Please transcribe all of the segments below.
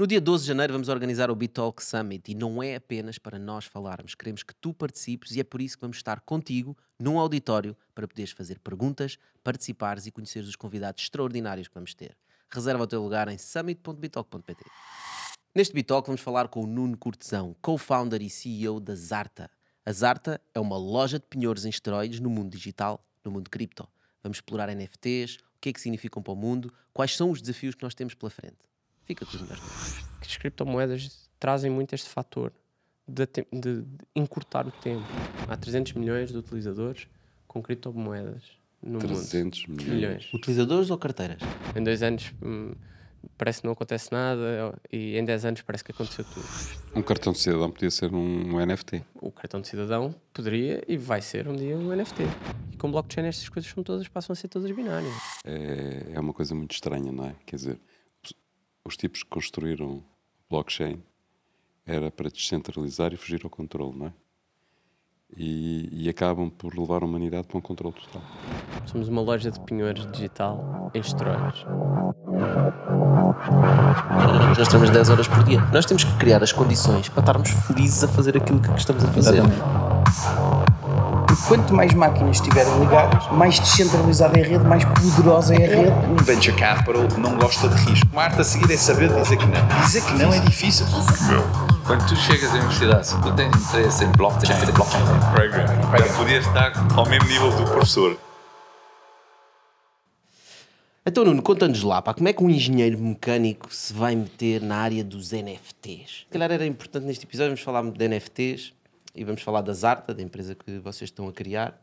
No dia 12 de janeiro vamos organizar o BitTalk Summit e não é apenas para nós falarmos, queremos que tu participes e é por isso que vamos estar contigo num auditório para poderes fazer perguntas, participares e conheceres os convidados extraordinários que vamos ter. Reserva o teu lugar em summit.bitalk.pt. Neste BitTalk vamos falar com o Nuno Cortesão, co-founder e CEO da Zarta. A Zarta é uma loja de penhores em esteroides no mundo digital, no mundo cripto. Vamos explorar NFTs, o que é que significam para o mundo, quais são os desafios que nós temos pela frente. Fica nomes. que as criptomoedas trazem muito este fator de, te- de- de encurtar o tempo. Há 300 milhões de utilizadores com criptomoedas no 300 mundo. milhões. Utilizadores ou carteiras? Em dois anos hum, parece que não acontece nada e em 10 anos parece que aconteceu tudo. Um cartão de cidadão podia ser um, um NFT. O cartão de cidadão poderia e vai ser um dia um NFT. E com blockchain estas coisas são todas, passam a ser todas binárias. É, é uma coisa muito estranha, não é? Quer dizer, os- os tipos que construíram o blockchain era para descentralizar e fugir ao controle, não é? E, e acabam por levar a humanidade para um controle total. Somos uma loja de penhores digital em esteroides. Nós temos 10 horas por dia. Nós temos que criar as condições para estarmos felizes a fazer aquilo que estamos a fazer. Porque quanto mais máquinas estiverem ligadas, mais descentralizada é a rede, mais poderosa é a rede. Um venture capital não gosta de risco. Uma arte a seguir é saber dizer que não. Dizer que não é difícil. Quando tu chegas à universidade, se tu tens interesse em blockchain, blockchain programming, já podias estar ao mesmo nível do professor. Então, Nuno, conta-nos lá, pá, como é que um engenheiro mecânico se vai meter na área dos NFTs? Se calhar era importante neste episódio, vamos falar de NFTs e vamos falar da Zarta, da empresa que vocês estão a criar.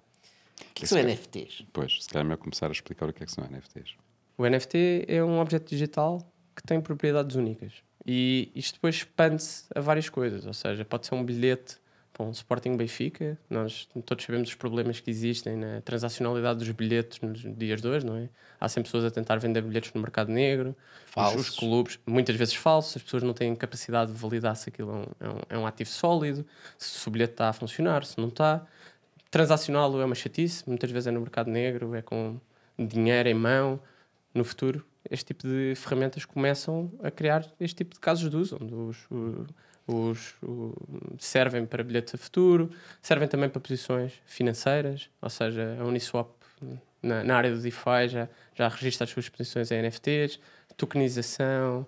O que, é que são NFTs? Pois, se calhar é melhor começar a explicar o que é que são NFTs. O NFT é um objeto digital que tem propriedades únicas. E isto depois expande-se a várias coisas. Ou seja, pode ser um bilhete para um Sporting Benfica. Nós todos sabemos os problemas que existem na transacionalidade dos bilhetes nos dias de hoje, não é? Há sempre pessoas a tentar vender bilhetes no mercado negro. Os- Falsos. Os clubes, muitas vezes falsos. As pessoas não têm capacidade de validar se aquilo é um, é um, é um ativo sólido, se o bilhete está a funcionar, se não está. Transacioná-lo é uma chatice. Muitas vezes é no mercado negro, é com dinheiro em mão no futuro este tipo de ferramentas começam a criar este tipo de casos de uso, onde os, o- os- o- servem para bilhetes a futuro, servem também para posições financeiras, ou seja, a Uniswap na, na área do DeFi já, já registra as suas posições em NFTs, tokenização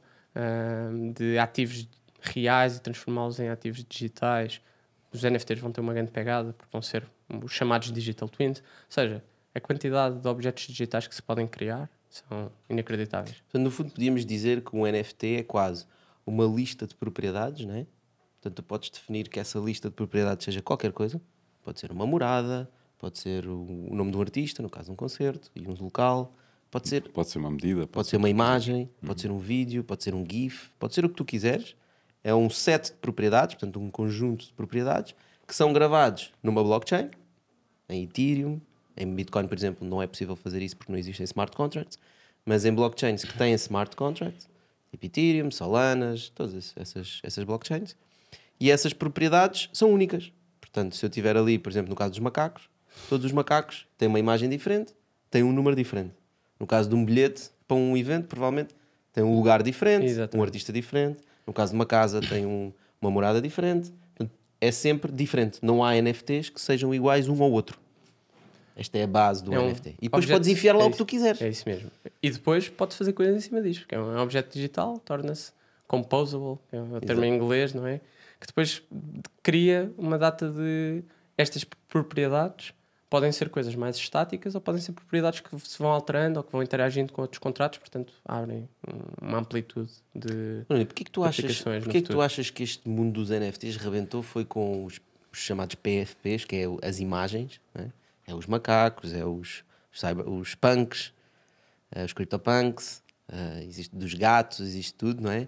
de ativos reais e transformá-los em ativos digitais. Os NFTs vão ter uma grande pegada, porque vão ser os chamados digital twins, ou seja, a quantidade de objetos digitais que se podem criar são inacreditáveis. Portanto, no fundo, podíamos dizer que um NFT é quase uma lista de propriedades, não é? Portanto, tu podes definir que essa lista de propriedades seja qualquer coisa. Pode ser uma morada, pode ser o nome de um artista, no caso um concerto, e um local. Pode ser, Pode ser uma medida, pode ser uma imagem, pode ser um vídeo, pode ser um GIF, pode ser o que tu quiseres. É um set de propriedades, portanto, um conjunto de propriedades que são gravados numa blockchain, em Ethereum, em Bitcoin, por exemplo, não é possível fazer isso porque não existem smart contracts, mas em blockchains que têm smart contracts, tipo Ethereum, Solanas, todas essas, essas blockchains, e essas propriedades são únicas. Portanto, se eu tiver ali, por exemplo, no caso dos macacos, todos os macacos têm uma imagem diferente, têm um número diferente. No caso de um bilhete para um evento, provavelmente tem um lugar diferente, Exatamente. um artista diferente. No caso de uma casa, tem um- uma morada diferente. Portanto, é sempre diferente. Não há NFTs que sejam iguais um ao outro. Esta é a base do É um NFT. E depois objeto- podes enfiar lá é o que tu quiseres. É isso mesmo. E depois podes fazer coisas em cima disto, que é um objeto digital, torna-se composable, é o termo em inglês, não é? Que depois cria uma data de. Estas propriedades podem ser coisas mais estáticas ou podem ser propriedades que se vão alterando ou que vão interagindo com outros contratos, portanto abrem um- uma amplitude de. Nuno, porquê que tu achas, porquê que tu achas que este mundo dos NFTs rebentou foi com os, os chamados PFPs, que é as imagens, né? é os macacos, é os, os, cyber, os punks, é os CryptoPunks, é, existe dos gatos, existe tudo, não é?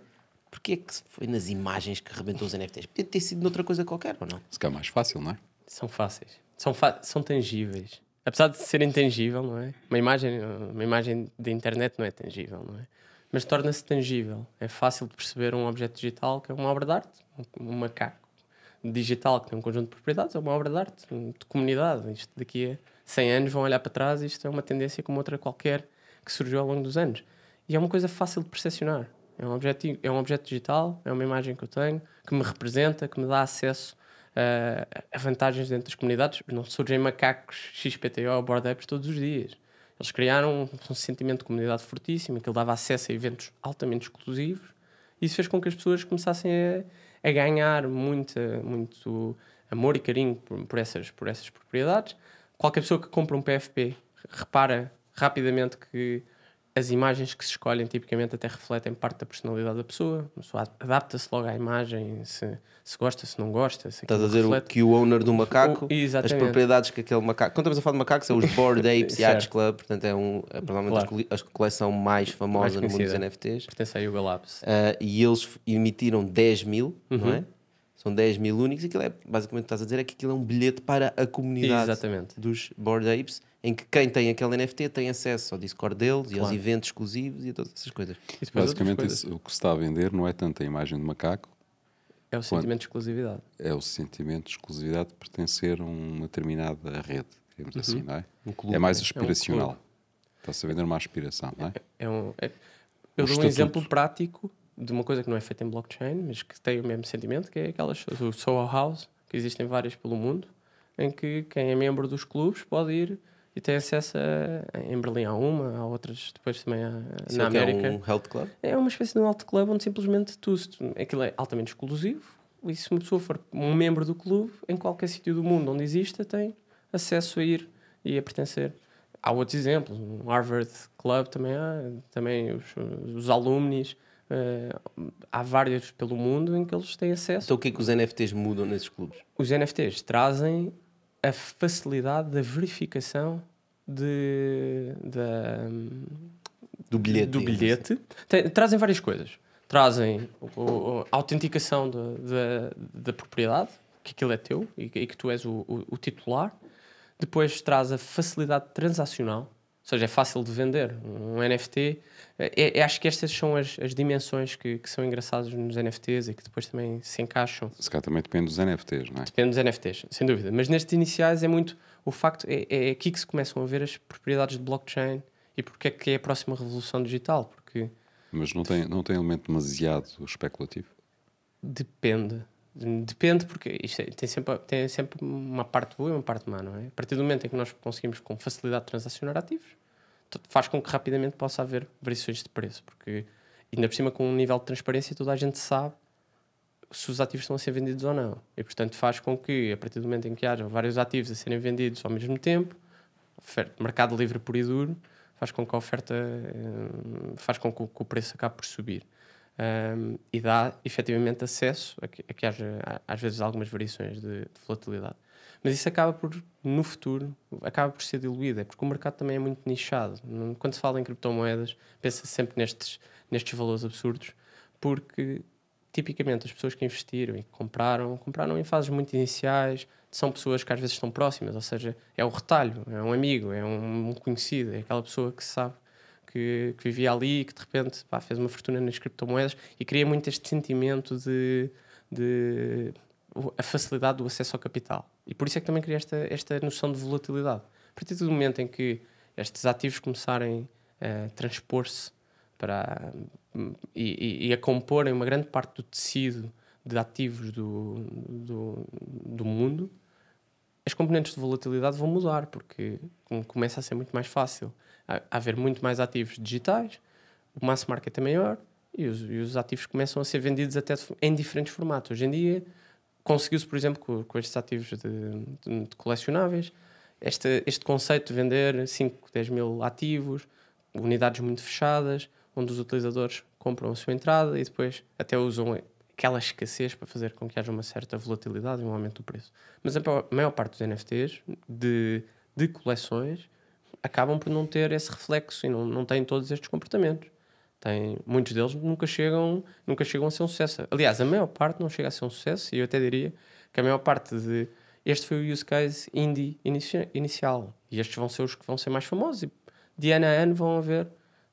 Porquê que foi nas imagens que rebentou os NFTs? Podia ter sido noutra coisa qualquer, ou não? Se calhar mais fácil, não é? São fáceis. São, fa- são tangíveis. Apesar de ser intangível, não é? Uma imagem, uma imagem de internet não é tangível, não é? Mas torna-se tangível. É fácil de perceber um objeto digital que é uma obra de arte, um, macaco digital que tem um conjunto de propriedades, é uma obra de arte, de comunidade. Isto daqui a 100 anos vão olhar para trás e isto é uma tendência como outra qualquer que surgiu ao longo dos anos. E é uma coisa fácil de percepcionar. É um, objeto, é um objeto digital, é uma imagem que eu tenho, que me representa, que me dá acesso uh, a vantagens dentro das comunidades. Não surgem macacos XPTO ou board apps todos os dias. Eles criaram um, um sentimento de comunidade fortíssimo, que ele dava acesso a eventos altamente exclusivos. Isso fez com que as pessoas começassem a, a ganhar muito, muito amor e carinho por, por, essas, por essas propriedades. Qualquer pessoa que compra um PFP repara rapidamente que as imagens que se escolhem tipicamente até refletem parte da personalidade da pessoa. A pessoa adapta-se logo à imagem, se, se gosta, se não gosta. Se Estás a dizer reflete. que o owner do macaco, O- as propriedades que aquele macaco. Quando estamos a falar de macacos, é os Board Apes. Yachts Club, portanto é, um, é provavelmente Claro. a cole- a coleção mais famosa no mundo dos. NFTs. Pertence à Yuga Labs. Ah, e eles emitiram 10 mil, não Uhum. é? São 10 mil únicos. Aquilo é, basicamente, o que estás a dizer é que aquilo é um bilhete para a comunidade Exatamente. dos Board Apes, em que quem tem aquele NFT tem acesso ao Discord deles e aos Claro. eventos exclusivos e a todas essas coisas. E outras Basicamente, coisas. isso- o que se está a vender não é tanto a imagem do macaco, É o sentimento de exclusividade. é o sentimento de exclusividade de pertencer a uma determinada rede, digamos Uhum. assim, não é? Um clube, é mais né? aspiracional. Está-se a vender uma aspiração, não é? É um, é- eu dou um estatuto. exemplo prático de uma coisa que não é feita em blockchain, mas que tem o mesmo sentimento, que é aquelas o Soho House, que existem várias pelo mundo, em que quem é membro dos clubes pode ir e tem acesso a, em Berlim há uma, há outras depois também há, Isso na é que é América. um health club. É uma espécie de um alto clube onde simplesmente tu, se aquilo é altamente exclusivo e se uma pessoa for um membro do clube, em qualquer sítio do mundo onde exista, tem acesso a ir e a pertencer. Há outros exemplos, um Harvard Club também há, também os, os alumnis, eh, há vários pelo mundo em que eles têm acesso. Então o que é que os NFTs mudam nesses clubes? Os NFTs trazem a facilidade da verificação de, da, Do bilhete. do digamos bilhete. Tem- trazem várias coisas. Trazem o- o- a autenticação da, da, da propriedade, que aquilo é teu e, que- e que tu és o- o titular. Depois traz a facilidade transacional, ou seja, é fácil de vender. Um NFT, é, é- acho que estas são as, as dimensões que, que são engraçadas nos NFTs e que depois também se encaixam Se calhar também depende dos NFTs, não é? Depende dos NFTs, sem dúvida. Mas nestes iniciais é muito o facto, é, é aqui que se começam a ver as propriedades de blockchain e porque é que é a próxima revolução digital. Porque Mas não tem, não tem elemento demasiado especulativo. depende. Depende porque isto é- tem, sempre, tem sempre uma parte boa e uma parte má, não é? A partir do momento em que nós conseguimos com facilidade transacionar ativos, faz com que rapidamente possa haver variações de preço. Porque ainda por cima com um nível de transparência toda a gente sabe se os ativos estão a ser vendidos ou não. E, portanto, faz com que, a partir do momento em que haja vários ativos a serem vendidos ao mesmo tempo, mercado livre puro e duro, faz com que a oferta, eh, faz com que o preço acabe por subir. Um, e dá, efetivamente, acesso a que, a que haja, às vezes, algumas variações de, de volatilidade. Mas isso acaba por, no futuro, acaba por ser diluído, é porque o mercado também é muito nichado. Quando se fala em criptomoedas, pensa sempre nestes, nestes valores absurdos, porque tipicamente as pessoas que investiram e que compraram, compraram em fases muito iniciais, são pessoas que às vezes estão próximas, ou seja, é o retalho, é um amigo, é um conhecido, é aquela pessoa que sabe que, que vivia ali e que de repente pá, fez uma fortuna nas criptomoedas e cria muito este sentimento de, de a facilidade do acesso ao capital. E por isso é que também cria esta, esta noção de volatilidade. A partir do momento em que estes ativos começarem a transpor-se para e, e- a comporem uma grande parte do tecido de ativos do, do, do mundo, as componentes de volatilidade vão mudar, porque com- começa a ser muito mais fácil haver muito mais ativos digitais, o mass market é maior e os, e os ativos começam a ser vendidos até em diferentes formatos. Hoje em dia, conseguiu-se, por exemplo, com, com estes ativos de, de- de colecionáveis, este, este conceito de vender 5, 10 mil ativos, unidades muito fechadas, onde os utilizadores compram a sua entrada e depois até usam aquela escassez para fazer com que haja uma certa volatilidade e um aumento do preço. Mas a maior parte dos NFTs de, de coleções acabam por não ter esse reflexo e não, não têm todos estes comportamentos. Tem, muitos deles nunca chegam, nunca chegam a ser um sucesso. Aliás, a maior parte não chega a ser um sucesso e eu até diria que a maior parte de. Este foi o use case indie inici- inicial e estes vão ser os que vão ser mais famosos. E de ano a ano vão haver,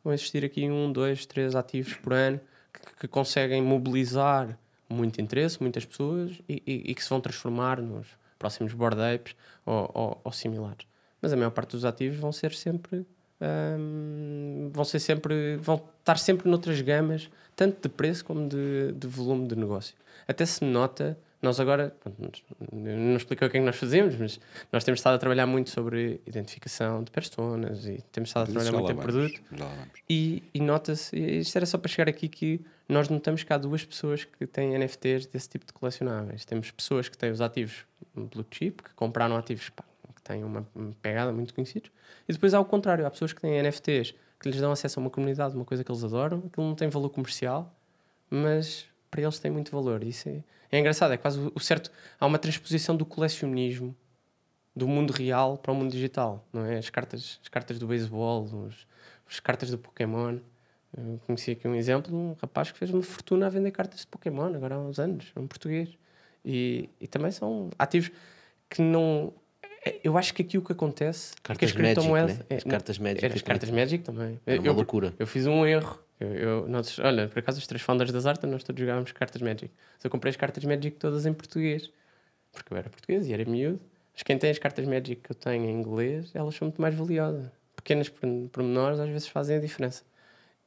vão existir aqui um, dois, três ativos por ano que, que conseguem mobilizar muito interesse, muitas pessoas e, e- e que se vão transformar nos próximos board apes ou, ou- ou similares. Mas a maior parte dos ativos vão ser sempre hum, vão ser sempre, vão estar sempre noutras gamas, tanto de preço como de, de volume de negócio. Até se nota, nós agora, pronto, não expliquei o que é que nós fazemos, mas nós temos estado a trabalhar muito sobre identificação de personas e temos estado a trabalhar muito em produto. E, e nota-se, isto era só para chegar aqui que nós notamos que há duas pessoas que têm NFTs desse tipo de colecionáveis. Temos pessoas que têm os ativos blue chip, que compraram ativos pá, têm uma, pegada muito conhecidos, e depois há o contrário, há pessoas que têm NFTs que lhes dão acesso a uma comunidade, uma coisa que eles adoram, aquilo não tem valor comercial, mas para eles tem muito valor. Isso é, é engraçado, é quase o certo. Há uma transposição do colecionismo do mundo real para o mundo digital, não é? As cartas, as cartas do beisebol, os, as cartas do Pokémon. Eu conheci aqui um exemplo de um rapaz que fez uma fortuna a vender cartas de Pokémon, agora há uns anos, um português. E, e também são ativos que não. É- Eu acho que aqui o que acontece. é que Cartas as criptomoedas- Magic, né? As é, cartas Magic Era as também. cartas Magic também. Era uma eu, loucura. eu fiz um erro. Eu, eu- nós, olha, por acaso os três founders das Arta, nós todos jogávamos cartas Magic. Mas eu comprei as cartas Magic todas em português. Porque eu era português e era miúdo. Mas quem tem as cartas Magic que eu tenho em inglês, elas são muito mais valiosas. Pequenas pormen- pormenores às vezes fazem a diferença.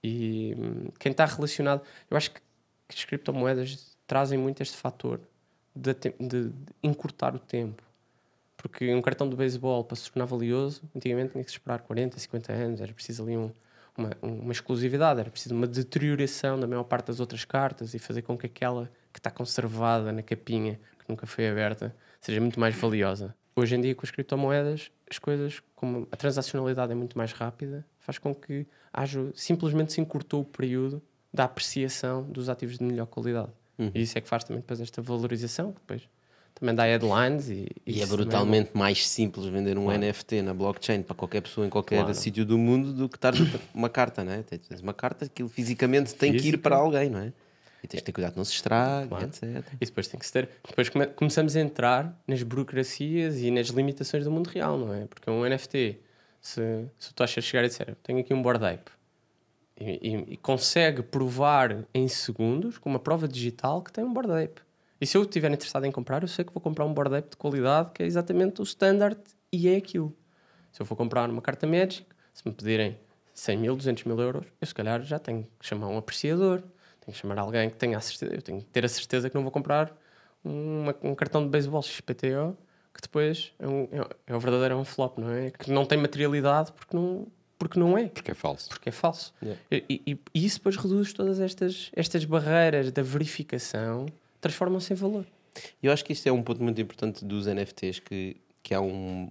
E hum, quem está relacionado, eu acho que, que as criptomoedas trazem muito este fator de, de- de encurtar o tempo. Porque um cartão de beisebol para se tornar valioso, antigamente tinha que se esperar 40, 50 anos, era preciso ali um- uma, uma exclusividade, era preciso uma deterioração da maior parte das outras cartas e fazer com que aquela que está conservada na capinha, que nunca foi aberta, seja muito mais valiosa. Hoje em dia, com as criptomoedas, as coisas, como a transacionalidade é muito mais rápida, faz com que haja, simplesmente se encurtou o período da apreciação dos ativos de melhor qualidade. E isso é que faz também depois esta valorização, que depois também dá headlines e, E é isso também brutalmente mais simples vender um NFT na blockchain para qualquer pessoa em qualquer Claro. sítio do mundo do que estar uma carta, não é? Tens uma carta, aquilo fisicamente tem que ir para alguém, não é? E tens de ter cuidado que não se estrague, Claro. etc. E depois tem que se ter. Depois come- começamos a entrar nas burocracias e nas limitações do mundo real, não é? Porque um NFT, se, se tu achas chegar e disser, "Eu tenho aqui um board ape e, e- e consegue provar em segundos, com uma prova digital, que tem um board ape. E se eu estiver interessado em comprar, eu sei que vou comprar um board ape de qualidade que é exatamente o standard e é aquilo. Se eu for comprar uma carta Magic, se me pedirem 100 mil, 200 mil euros, eu se calhar já tenho que chamar um apreciador, tenho que chamar alguém que tenha a certeza, eu tenho que ter a certeza que não vou comprar uma- um cartão de beisebol XPTO que depois é, um, é, é o verdadeiro é um flop, não é? Que não tem materialidade porque não, porque não é Porque é falso. porque é falso. Yeah. E, e- e isso depois reduz todas estas, estas barreiras da verificação, transformam-se em valor. E eu acho que isto é um ponto muito importante dos NFTs, que, que há um,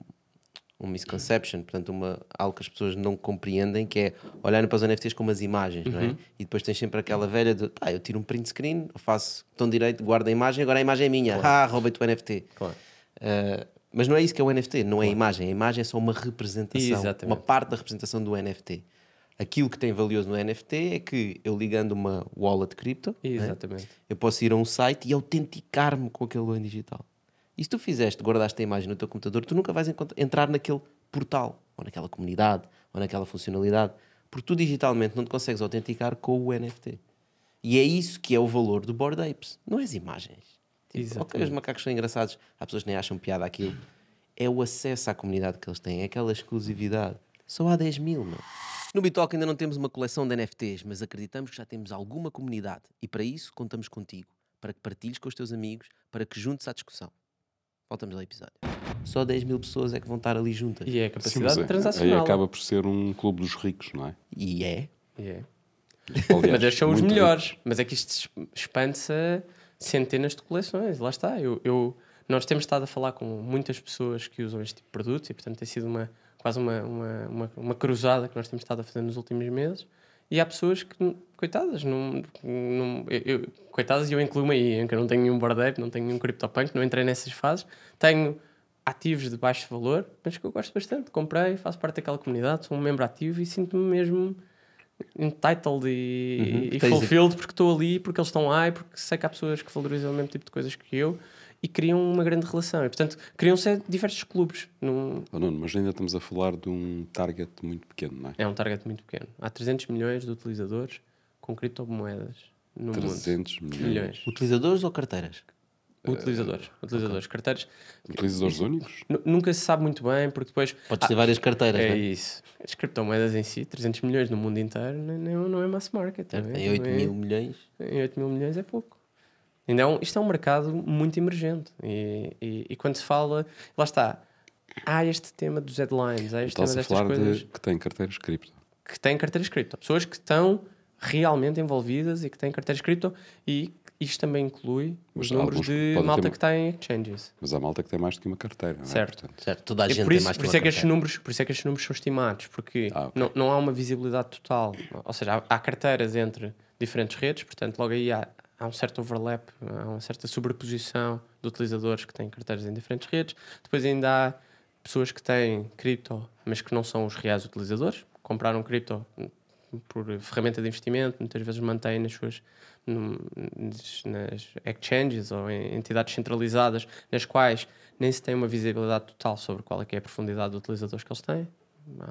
um misconception, portanto, uma, algo que as pessoas não compreendem, que é olharem para os NFTs como as imagens, não é? E depois tens sempre aquela velha de, pá, eu tiro um print screen, eu faço botão direito, guardo a imagem, agora a imagem é minha, ah, roubei-te o NFT. Claro. Uh, mas não é isso que é o NFT, não é a imagem, a imagem é só uma representação, Exatamente. uma parte da representação do NFT. Aquilo que tem valioso no NFT é que eu ligando uma wallet cripto, não é? Exatamente. eu posso ir a um site e autenticar-me com aquele bem digital. E se tu fizeste, guardaste a imagem no teu computador, tu nunca vais entrar naquele portal, ou naquela comunidade, ou naquela funcionalidade, porque tu digitalmente não te consegues autenticar com o NFT. E é isso que é o valor do Board Apes, não é as imagens. Tipo, ok, os macacos são engraçados, há pessoas que nem acham piada aquilo. É o acesso à comunidade que eles têm, é aquela exclusividade. Só há 10 mil, meu. No Bitalk ainda não temos uma coleção de NFTs, mas acreditamos que já temos alguma comunidade e para isso contamos contigo, para que partilhes com os teus amigos, para que juntes à discussão. Voltamos ao episódio. Só 10 mil pessoas é que vão estar ali juntas. E é a Sim, capacidade mas é- transacional. aí acaba por ser um clube dos ricos, não é? E é. E é. Aliás, Mas estes são os melhores. Mas é que isto es- expande-se a centenas de coleções. Lá está. Eu, eu- nós temos estado a falar com muitas pessoas que usam este tipo de produtos e, portanto, tem sido uma, quase uma, uma, uma, uma cruzada que nós temos estado a fazer nos últimos meses. E há pessoas que, coitadas, não, não, eu, coitadas, e eu incluo-me aí, em que eu não tenho nenhum bordeiro, não tenho nenhum CryptoPunk, não entrei nessas fases. Tenho ativos de baixo valor, mas que eu gosto bastante. Comprei, faço parte daquela comunidade, sou um membro ativo e sinto-me mesmo entitled e, Uhum. e fulfilled porque estou ali, porque eles estão lá e porque sei que há pessoas que valorizam o mesmo tipo de coisas que eu e criam uma grande relação. E, portanto, criam-se diversos clubes. Num, Oh, Nuno, mas ainda estamos a falar de um target muito pequeno, não é? é um target muito pequeno. Há 300 milhões de utilizadores com criptomoedas no 300 mundo. milhões. milhões. Utilizadores ou carteiras? Utilizadores, utilizadores, carteiras. Utilizadores únicos? Nu- Nunca se sabe muito bem, porque depois. Podes ter várias carteiras, É né? isso. As criptomoedas em si, 300 milhões no mundo inteiro, não, não, não é mass market. não é? Tem 8 Não é- mil milhões. Em 8 mil milhões é pouco. Um, isto é um mercado muito emergente. E, e, e quando se fala, lá está, há este tema dos headlines, há este tema Estás a destas falar coisas de que tem carteiras cripto. que têm carteiras cripto. Pessoas que estão realmente envolvidas e que têm carteiras cripto e isto também inclui Mas os números de malta ter- que está em exchanges. Mas há malta que tem mais do que uma carteira. não é? Certo. Portanto, Certo, toda a E gente por tem isso, mais por que isso, é que estes números, por isso é que estes números são estimados, porque Ah, ok. não, não há uma visibilidade total. Ou seja, há, há carteiras entre diferentes redes, portanto, logo aí há, há um certo overlap, há uma certa sobreposição de utilizadores que têm carteiras em diferentes redes. Depois ainda há pessoas que têm cripto, mas que não são os reais utilizadores, compraram cripto por ferramenta de investimento, muitas vezes mantêm nas suas nas exchanges ou em entidades centralizadas nas quais nem se tem uma visibilidade total sobre qual é que é a profundidade de utilizadores que eles têm.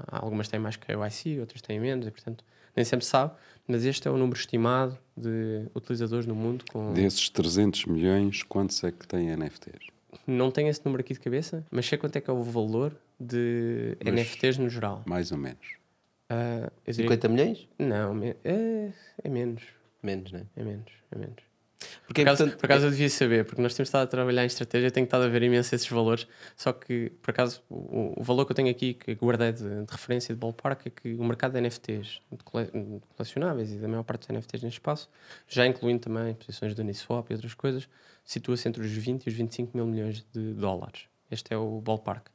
Algumas têm mais KYC, outras têm menos e portanto nem sempre se sabe, mas este é o número estimado de utilizadores no mundo com Desses 300 milhões, quantos é que têm NFTs? não tenho esse número aqui de cabeça, mas sei quanto é que é o valor de Mas- NFTs no geral. Mais ou menos. Eu diria 50 milhões? que- Não, me- é, é menos. Menos, né? É menos, é menos. Porque Por é acaso, importante. por acaso eu devia saber, porque nós temos estado a trabalhar em estratégia tenho estado a ver imenso esses valores. Só que, por acaso, o, o valor que eu tenho aqui, que guardei de, de referência de ballpark, é que o mercado de NFTs, de cole- colecionáveis e da maior parte dos NFTs neste espaço, já incluindo também posições do Uniswap e outras coisas, situa-se entre os 20 e os 25 mil milhões de dólares. Este é o ballpark.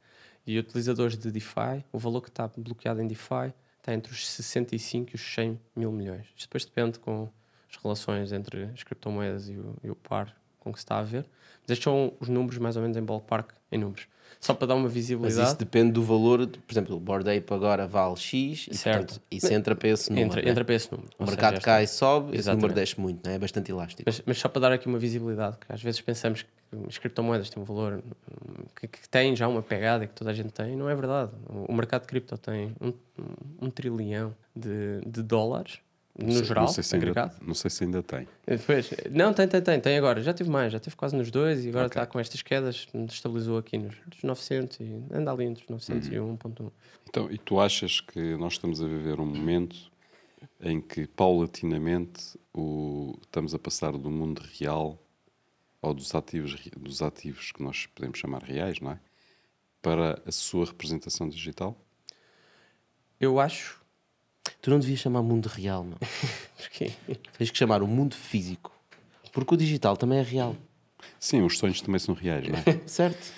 E utilizadores de DeFi, o valor que está bloqueado em DeFi está entre os 65 e os 100 mil milhões. Isto depois depende com as relações entre as criptomoedas e o, e o par com que se está a ver. Mas estes são os números, mais ou menos, em ballpark, em números. Só para dar uma Mas visibilidade. isso depende do valor. por exemplo, o Bored Ape agora vale X e, Certo. portanto, isso entra para esse número. Entra, né? entra para esse número. O mercado seja, cai, sobe, esse Exatamente. número desce muito, né? é bastante elástico. Mas, mas só para dar aqui uma visibilidade, que às vezes pensamos que as criptomoedas têm um valor que, que têm já uma pegada e que toda a gente tem, não é verdade. O, o mercado de cripto tem um, um, um trilhão de, de dólares, no sei- geral, não sei, se ainda, não sei se ainda tem. E Depois, não, tem, tem, tem, tem agora. Já teve mais, já teve quase nos dois e agora Ok. está com estas quedas, estabilizou aqui nos, nos 900 e anda ali entre os 900 e 1.1. Então, e tu achas que nós estamos a viver um momento em que, paulatinamente, o, estamos a passar do mundo real ou dos ativos, dos ativos que nós podemos chamar reais, não é? Para a sua representação digital? Eu acho Tu não devias chamar mundo real, não. que Tens que chamar o mundo físico. Porque o digital também é real. Sim, os sonhos também são reais, não é? Certo?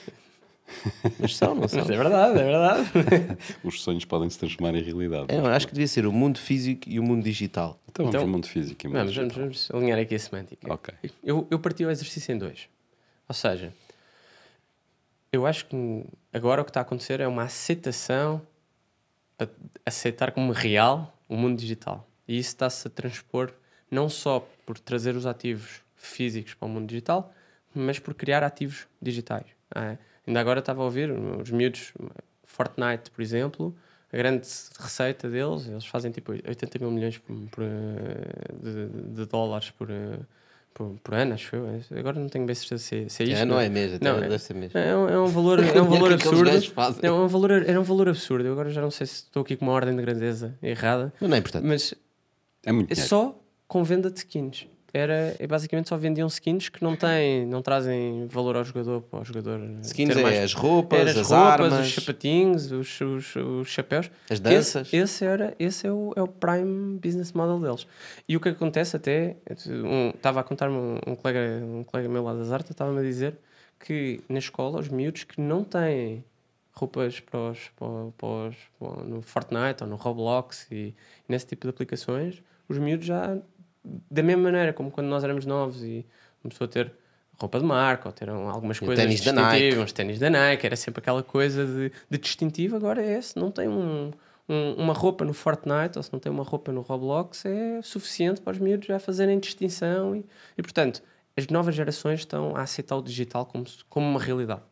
Mas são, não são? Mas é verdade, é verdade. os sonhos podem se transformar em realidade. É, eu acho que devia ser o mundo físico e o mundo digital. Então vamos Então- ao mundo físico e mundo Vamos, vamos, digital. vamos alinhar aqui a semântica. Ok. Eu, eu parti o exercício em dois. Ou seja, eu acho que agora o que está a acontecer é uma aceitação para aceitar como real o mundo digital. E isso está-se a transpor não só por trazer os ativos físicos para o mundo digital, mas por criar ativos digitais. Ah, ainda agora estava a ouvir os miúdos, Fortnite, por exemplo, a grande receita deles, eles fazem tipo 80 mil milhões por, por, de, de dólares por, por, por ano, acho eu. Agora não tenho bem certeza se, é- se é isto. É, não é mesmo, Não, é- deve mesmo. É um, é um valor, é um valor absurdo. É um valor, era um valor absurdo. Eu agora já não sei se estou aqui com uma ordem de grandeza errada, Mas não é importante. mas É muito é dinheiro. só com venda de skins. Era, é basicamente só vendiam skins que não têm, não trazem valor ao jogador para o jogador. Skins é mais- as roupas, as, as roupas, armas, os sapatinhos, os, os, os chapéus. as danças. Esse, esse era, esse é o, é o prime business model deles. E o que acontece até, um, estava a contar-me um, um colega, um colega meu lá das artes, estava-me a dizer que na escola os miúdos que não têm roupas para os, para, para os- para- no Fortnite ou no Roblox e, nesse tipo de aplicações, os miúdos já, da mesma maneira como quando nós éramos novos e começou a ter roupa de marca ou ter um- algumas coisas ténis da distintivas, Nike. uns ténis da Nike, era sempre aquela coisa de, de distintivo, agora é esse, não tem um, um- uma roupa no Fortnite ou se não tem uma roupa no Roblox é suficiente para os miúdos já fazerem distinção e, e portanto, as novas gerações estão a aceitar o digital como, como uma realidade.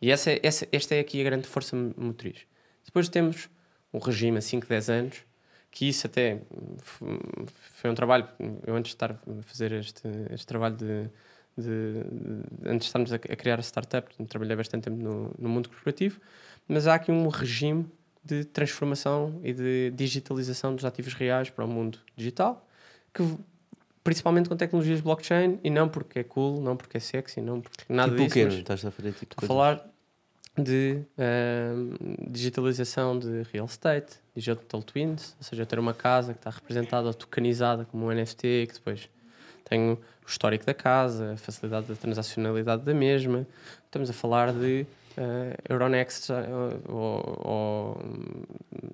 E essa, é- essa, esta é aqui a grande força motriz. Depois temos um regime a 5, 10 anos, que isso até foi um trabalho, eu antes de estar a fazer este, este trabalho de, de, de- antes de estarmos a, a criar a startup, trabalhei bastante tempo no, no mundo corporativo, mas há aqui um regime de transformação e de digitalização dos ativos reais para o mundo digital, que principalmente com tecnologias blockchain, e não porque é cool, não porque é sexy, não porque nada tipo o disso, quê? mas Estás a fazer tipo a falar de ahm, digitalização de real estate, digital twins, ou seja, ter uma casa que está representada ou tokenizada como um NFT, que depois tem o histórico da casa, a facilidade da transacionalidade da mesma. Estamos a falar de ah, Euronext ah, ou, ou, hum,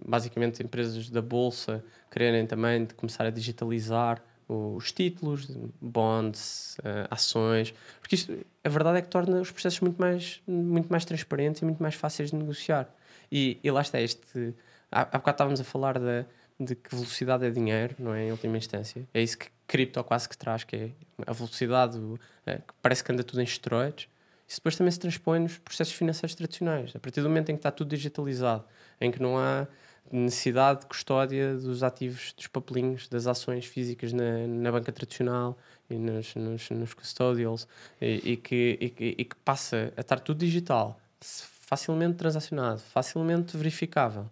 basicamente empresas da bolsa quererem também de começar a digitalizar os títulos, bonds, ah, ações, porque isto, a verdade é que torna os processos muito mais, muito mais transparentes e muito mais fáceis de negociar. E, e lá está este. Há, há bocado estávamos a falar da, de que velocidade é dinheiro, não é? Em última instância. É isso que cripto quase que traz, que é a velocidade, o- é, que parece que anda tudo em esteroides. Isso depois também se transpõe nos processos financeiros tradicionais. A partir do momento em que está tudo digitalizado, em que não há necessidade de custódia dos ativos, dos papelinhos, das ações físicas na, na banca tradicional e nos, nos, nos custodials, e, e que, e, e que passa a estar tudo digital, facilmente transacionado, facilmente verificável.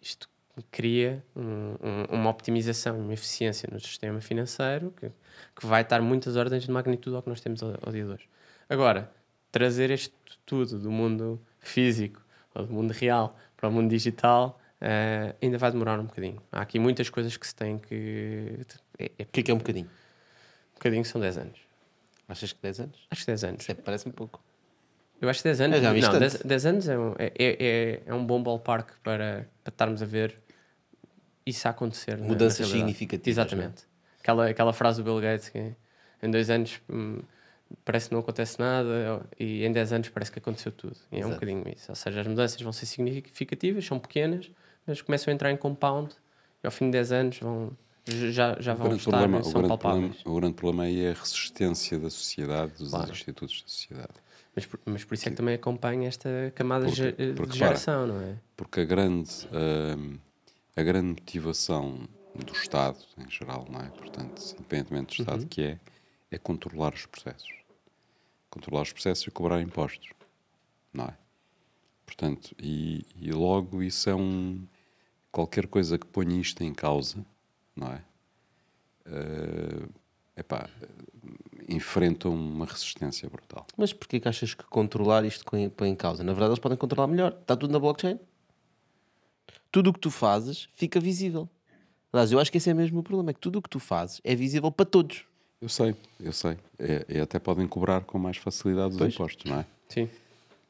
Isto cria um- um- uma optimização, uma eficiência no sistema financeiro que, que vai estar muitas ordens de magnitude ao que nós temos ao, ao dia de hoje. Agora, trazer isto tudo do mundo físico ou do mundo real para o mundo digital eh, ainda vai demorar um bocadinho. Há aqui muitas coisas que se tem que. É, é, O que é que é um bocadinho? um bocadinho são 10 anos. Achas que 10 anos? Acho que 10 anos. É, parece-me pouco. Eu acho que 10 anos, vi não, tanto. 10, 10 anos é um, é, é, é- é um bom ballpark para, para estarmos a ver isso a acontecer. na- na Mudanças significativas, Exatamente. Aquela, aquela frase do Bill Gates que em dois anos hum, parece que não acontece nada e em 10 anos parece que aconteceu tudo. E é um Exato. bocadinho isso. Ou seja, as mudanças vão ser significativas, são pequenas, mas começam a entrar em compound e ao fim de 10 anos vão, já, já O vão estar, problema, o, são grande palpáveis. problema, o grande problema aí é a resistência da sociedade, dos Claro. institutos da sociedade. Mas, por- mas por isso é que também acompanha esta camada Porque- ge- porque, de geração, não é? Porque a grande, hum, a grande motivação do Estado, em geral, não é? Portanto, independentemente do Estado Uhum. que é, é controlar os processos. Controlar os processos e cobrar impostos, não é? Portanto, e, e logo isso é um... Qualquer coisa que ponha isto em causa, não é? Eh, epá, enfrentam uma resistência brutal. Mas porquê que achas que controlar isto põe em causa? Na verdade, eles podem controlar melhor. Está tudo na blockchain. Tudo o que tu fazes fica visível. Aliás, eu acho que esse é mesmo o problema: é que tudo o que tu fazes é visível para todos. Eu sei, eu sei. É, e até podem cobrar com mais facilidade os Pois. impostos, não é? Sim.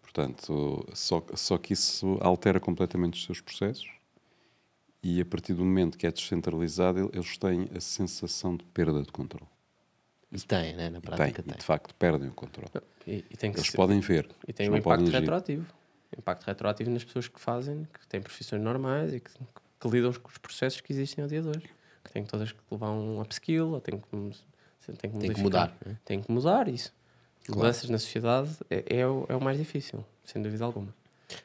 Portanto, só, só que isso altera completamente os seus processos e a partir do momento que é descentralizado, el- eles têm a sensação de perda de controle. E tem, né? na E têm, prática e tem. de facto perdem o controle. E, e tem que Eles ser- podem ver, E tem um impacto retroativo. Impacto retroativo nas pessoas que fazem, que têm profissões normais e que, que lidam com os processos que existem ao dia de hoje. Que têm todas que levar um upskill ou têm que, têm que, Tem que mudar, né? Tem que mudar isso. Mudanças na sociedade é, é, o, é o mais difícil, sem dúvida alguma.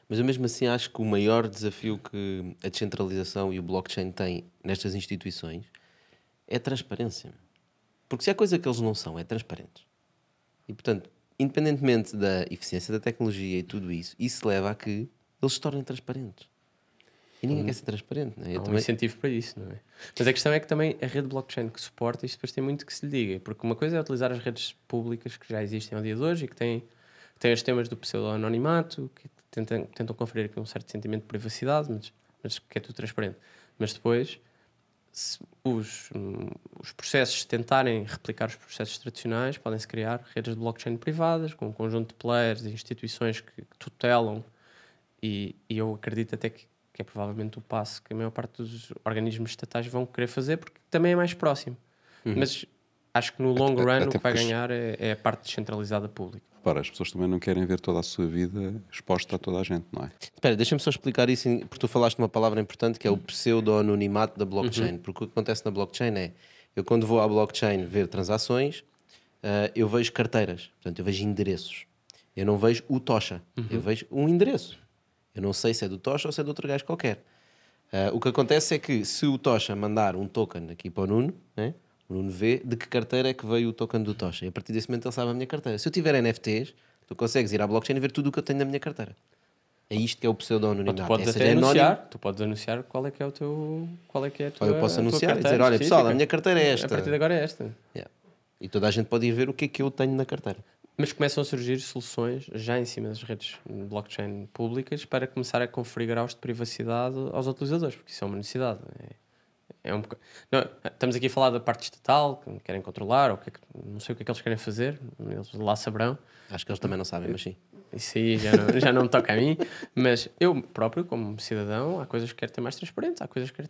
Mas eu mesmo assim acho que o maior desafio que a descentralização e o blockchain têm nestas instituições é a transparência. Porque se há coisa que eles não são, é transparentes. E portanto, independentemente da eficiência da tecnologia e tudo isso, isso leva a que eles se tornem transparentes. E ninguém quer ser transparente, não é? Há um também- incentivo para isso, não é? Mas a questão é que também a rede blockchain que suporta, isto depois tem muito que se lhe diga, porque uma coisa é utilizar as redes públicas que já existem ao dia de hoje e que têm, que têm os temas do pseudo-anonimato, que tentam, tentam conferir aqui um certo sentimento de privacidade, mas, mas que é tudo transparente. Mas depois, se os, hum, os processos tentarem replicar os processos tradicionais, podem-se criar redes de blockchain privadas, com um conjunto de players e instituições que, que tutelam e, e eu acredito até que, que é provavelmente o passo que a maior parte dos organismos estatais vão querer fazer, porque também é mais próximo. Mas acho que no long run até o que vai ganhar é, é a parte descentralizada pública. Repara, as pessoas também não querem ver toda a sua vida exposta a toda a gente, não é? Espera, deixa-me só explicar isso, porque tu falaste de uma palavra importante que é o pseudo-anonimato da blockchain. Porque o que acontece na blockchain é, eu quando vou à blockchain ver transações, ah, eu vejo carteiras, portanto, eu vejo endereços. Eu não vejo o Tocha, eu vejo um endereço. Eu não sei se é do Tocha ou se é de outro gajo qualquer. Ah, o que acontece é que se o Tocha mandar um token aqui para o Nuno, né, o Nuno vê de que carteira é que veio o token do Tocha. E a partir desse momento ele sabe a minha carteira. Se eu tiver NFTs, tu consegues ir à blockchain e ver tudo o que eu tenho na minha carteira. É isto que é o Ou tu pseudo-anonimato. podes É, até seja, anónimo. anunciar, tu podes anunciar qual é que é o teu, qual é que é a tua, Ou eu posso anunciar e dizer, olha pessoal, a minha carteira é esta. A partir de agora é esta. Yeah. E toda a gente pode ir ver o que é que eu tenho na carteira. Mas começam a surgir soluções já em cima das redes blockchain públicas para começar a conferir graus de privacidade aos utilizadores, porque isso é uma necessidade. É, é um boca- não, estamos aqui a falar da parte estatal, que querem controlar, ou que é que- não sei o que é que eles querem fazer, eles lá saberão. Acho que eles também não sabem, mas sim. Isso aí já não, já não me toca a mim, mas eu próprio, como cidadão, há coisas que quero ter mais transparentes, há coisas que quero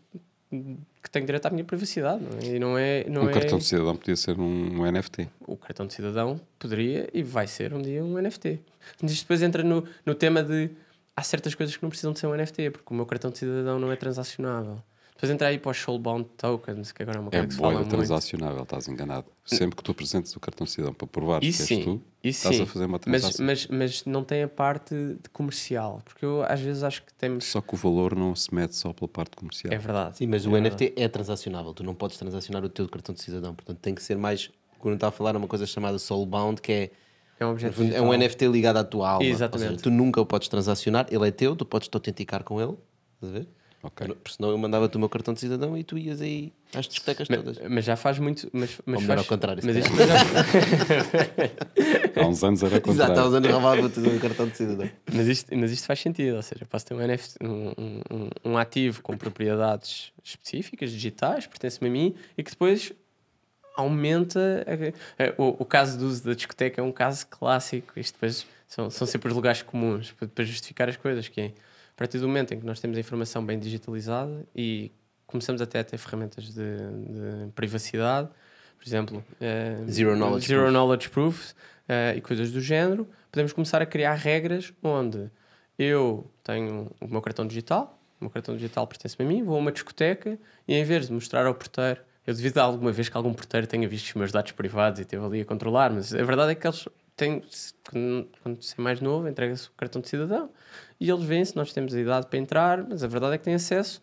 que tenho direito à minha privacidade, não é? E não é, não um é cartão de cidadão podia ser um, um NFT. o cartão de cidadão poderia e vai ser um dia um NFT. Mas isto depois entra no, no tema de há certas coisas que não precisam de ser um NFT, porque o meu cartão de cidadão não é transacionável. Depois entra aí para os soulbound tokens, que agora é uma É coisa que se fala boa muito. transacionável, estás enganado. Sempre que tu apresentes o cartão de cidadão para provar que és Isso sim, tu, isso estás sim. a fazer uma mas, transação. mas, mas não tem a parte de comercial, porque eu às vezes acho que temos. Só que o valor não se mete só pela parte comercial. É verdade. Sim, mas é o verdade. NFT é transacionável. Tu não podes transacionar o teu cartão de cidadão. Portanto, tem que ser mais. Quando está a falar uma coisa chamada soulbound, que é. é um É um. NFT ligado à tua alma. Exatamente. Ou seja, tu nunca o podes transacionar, ele é teu, tu podes te autenticar com ele. Estás a ver? Ok. Porque senão eu mandava-te o meu cartão de cidadão e tu ias aí às discotecas todas. Mas, mas já faz muito. Mas, mas Ou melhor, faz, ao contrário, Mas isto Há uns anos era o Exato, há contrário. uns anos roubava-te um cartão de cidadão. Mas isto, mas isto faz sentido, ou seja, posso ter um, NFT, um, um- um- ativo com propriedades específicas, digitais, pertence-me a mim, e que depois aumenta. a- o, o caso do uso da discoteca é um caso clássico. Isto depois são, são sempre os lugares comuns para, para justificar as coisas, que é partir do momento em que nós temos a informação bem digitalizada e começamos até a ter ferramentas de, de privacidade, por exemplo, eh, Zero knowledge zero proof. knowledge proofs eh, e coisas do género, podemos começar a criar regras onde eu tenho o meu cartão digital, o meu cartão digital pertence-me a mim, vou a uma discoteca e em vez de mostrar ao porteiro, eu devido a alguma vez que algum porteiro tenha visto os meus dados privados e esteve ali a controlar, mas a verdade é que eles têm, quando se é mais novo, entrega-se o cartão de cidadão e eles veem se nós temos a idade para entrar, mas a verdade é que têm acesso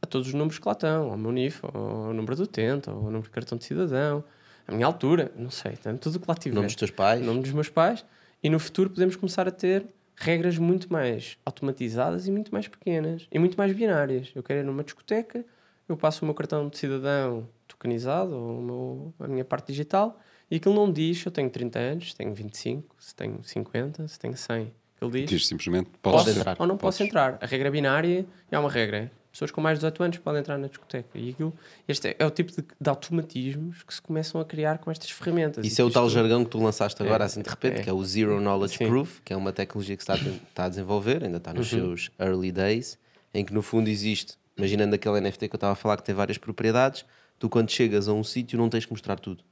a todos os números que lá estão, ao meu NIF, ao número do utente, ao número de cartão de cidadão, a minha altura, não sei, tanto tudo o que lá tiver. Nome dos teus pais. Nome dos meus pais. E no futuro podemos começar a ter regras muito mais automatizadas e muito mais pequenas e muito mais binárias. Eu quero ir numa discoteca, eu passo o meu cartão de cidadão tokenizado, ou meu- a minha parte digital, e aquilo não diz se eu tenho 30 anos, se tenho 25, se tenho 50, se tenho 100. Aquilo diz Diz simplesmente posso podes entrar. ou não posso entrar. A regra binária é uma regra. Pessoas com mais de 18 anos podem entrar na discoteca. E aquilo, este é, é o tipo de, de automatismos que se começam a criar com estas ferramentas. Isso E é o tal jargão que tu lançaste agora, É, assim de repente, é. que é o Zero Knowledge Sim. Proof, que é uma tecnologia que se está a, está a desenvolver, ainda está nos Uhum. seus early days, em que no fundo existe, imaginando aquele NFT que eu estava a falar que tem várias propriedades, tu quando chegas a um sítio não tens que mostrar tudo.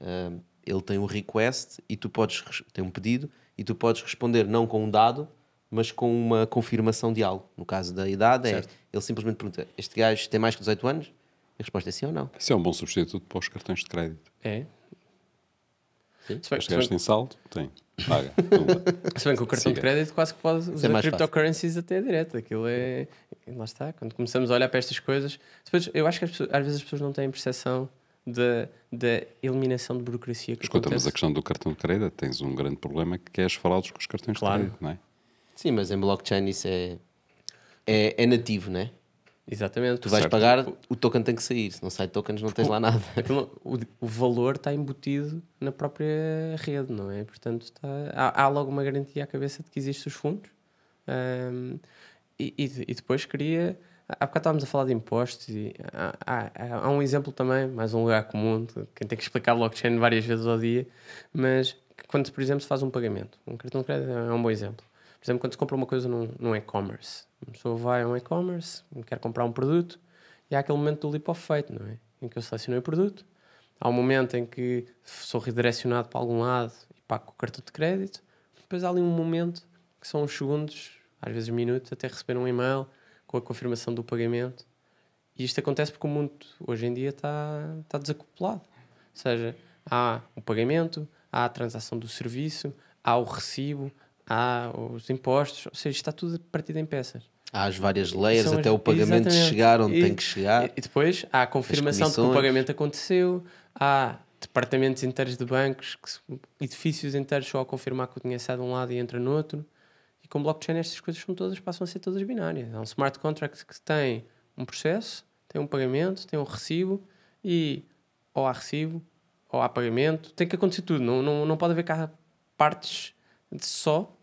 Ahm, ele tem um request e tu podes, tem um pedido e tu podes responder não com um dado, mas com uma confirmação de algo. No caso da idade, é, ele simplesmente pergunta: Este gajo tem mais que 18 anos? A resposta é sim ou não. Isso é um bom substituto para os cartões de crédito. É. Sim. Se bem- gajos têm saldo? Tem. Paga. Se bem que o cartão de Siga. crédito quase que pode usar mais fácil. cryptocurrencies até direto. Aquilo é. Lá está. Quando começamos a olhar para estas coisas. Depois, eu acho que as pessoas- às vezes as pessoas não têm percepção da, da eliminação de burocracia que Escuta, mas acontece. a questão do cartão de crédito tens um grande problema que é as fraudes com os cartões Claro. de crédito, não é? Sim, mas em blockchain isso é, é, é nativo, né? Exatamente. Tu vais Certo. pagar, o token tem que sair. Se não sai tokens, não tens lá nada. O, o valor está embutido na própria rede, não é? Portanto, está, há, há logo uma garantia à cabeça de que existem os fundos. Ahm, e, e, e depois queria. Há bocado estávamos a falar de impostos e há, há- há um exemplo também, mais um lugar comum, quem tem que explicar blockchain várias vezes ao dia, mas quando, por exemplo, se faz um pagamento, um cartão de crédito é um bom exemplo. Por exemplo, quando se compra uma coisa num, num e-commerce, uma pessoa vai a um e-commerce, quer comprar um produto, e há aquele momento do leap of faith, não é? Em que eu selecionei o produto, há um momento em que sou redirecionado para algum lado e pago o cartão de crédito, depois há ali um momento que são uns segundos, às vezes minutos, até receber um e-mail com a confirmação do pagamento. E isto acontece porque o mundo hoje em dia está, está desacoplado. Ou seja, há o pagamento, há a transação do serviço, há o recibo, há os impostos, ou seja, está tudo partido em peças. Há as várias layers até as- o pagamento Exatamente. chegar onde E- tem que chegar. E, depois há a confirmação de que o pagamento aconteceu, há departamentos inteiros de bancos, que edifícios inteiros só a confirmar que o dinheiro sai de um lado e entra no outro. E com blockchain estas coisas são todas, passam a ser todas binárias. Há um smart contract que tem um processo, tem um pagamento, tem um recibo e ou há recibo ou há pagamento. Tem que acontecer tudo. Não, não, não pode haver cá partes de só,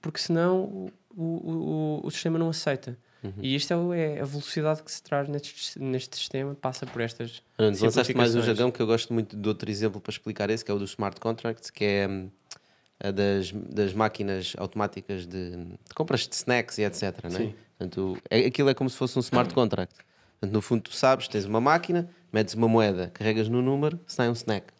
porque senão o, o, o, o sistema não aceita. E isto é, é a velocidade que se traz neste, neste sistema, passa por estas. Antes, lançaste mais um jargão que eu gosto muito de outro exemplo para explicar esse, que é o do smart contracts, que é hum, das, das máquinas automáticas de, de compras de snacks e etc. Não é? Sim. Portanto, é, aquilo é como se fosse um smart contract. Portanto, no fundo, tu sabes, tens uma máquina, metes uma moeda, carregas no número, sai um snack.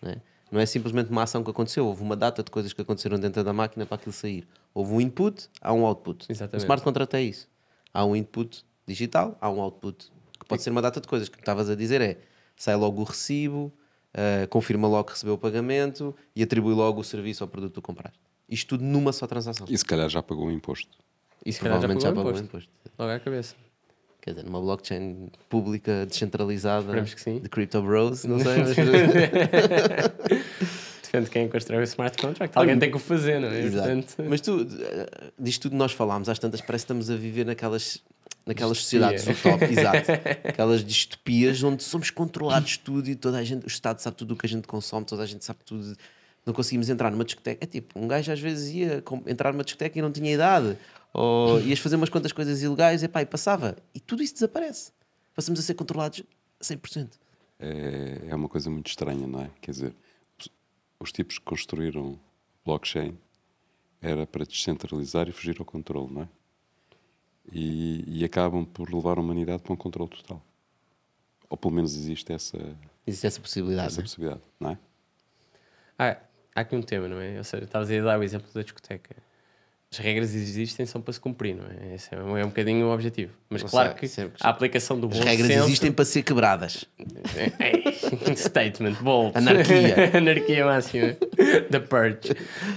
Não é? Não é simplesmente uma ação que aconteceu, houve uma data de coisas que aconteceram dentro da máquina para aquilo sair. Houve um input, há um output. Exatamente. O smart contract é isso. Há um input digital, há um output. Que pode ser uma data de coisas. O que estavas a dizer é sai logo o recibo, ah, confirma logo que recebeu o pagamento e atribui logo o serviço ao produto que tu compraste. Isto tudo numa só transação. E se calhar já pagou o imposto. Isso calhar já provavelmente já pagou pagou o imposto. Logo à cabeça. Quer dizer, numa blockchain pública, descentralizada, Esperemos que sim. de Crypto Bros, não sei, mas... Depende de quem constrói o smart contract. Alguém tem que o fazer, não é? Exato. Portanto, Mas tu, eh, disto tudo nós falámos, às tantas parece que estamos a viver naquelas, naquelas Distopia. sociedades utópicas, exato. Aquelas distopias onde somos controlados tudo e toda a gente, o Estado sabe tudo o que a gente consome, toda a gente sabe tudo. Não conseguimos entrar numa discoteca. É tipo, um gajo às vezes ia entrar numa discoteca e não tinha idade. Ou ias fazer umas quantas coisas ilegais epá, e passava. E tudo isso desaparece. Passamos a ser controlados 100%. É, é uma coisa muito estranha, não é? Quer dizer, os- os tipos que construíram blockchain era para descentralizar e fugir ao controle, não é? E, e acabam por levar a humanidade para um controle total. Ou pelo menos existe essa, Existe essa possibilidade. essa né? possibilidade, não é? há, há aqui um tema, não é? Ou seja, estavas a dar o exemplo da discoteca. As regras existem são para se cumprir, não é? Esse é um, é um bocadinho o objetivo. Mas Não claro sei, que sempre- a aplicação do As bom regras senso... existem para ser quebradas. Ei, Statement, bold. Anarquia. Anarquia máxima. The Purge.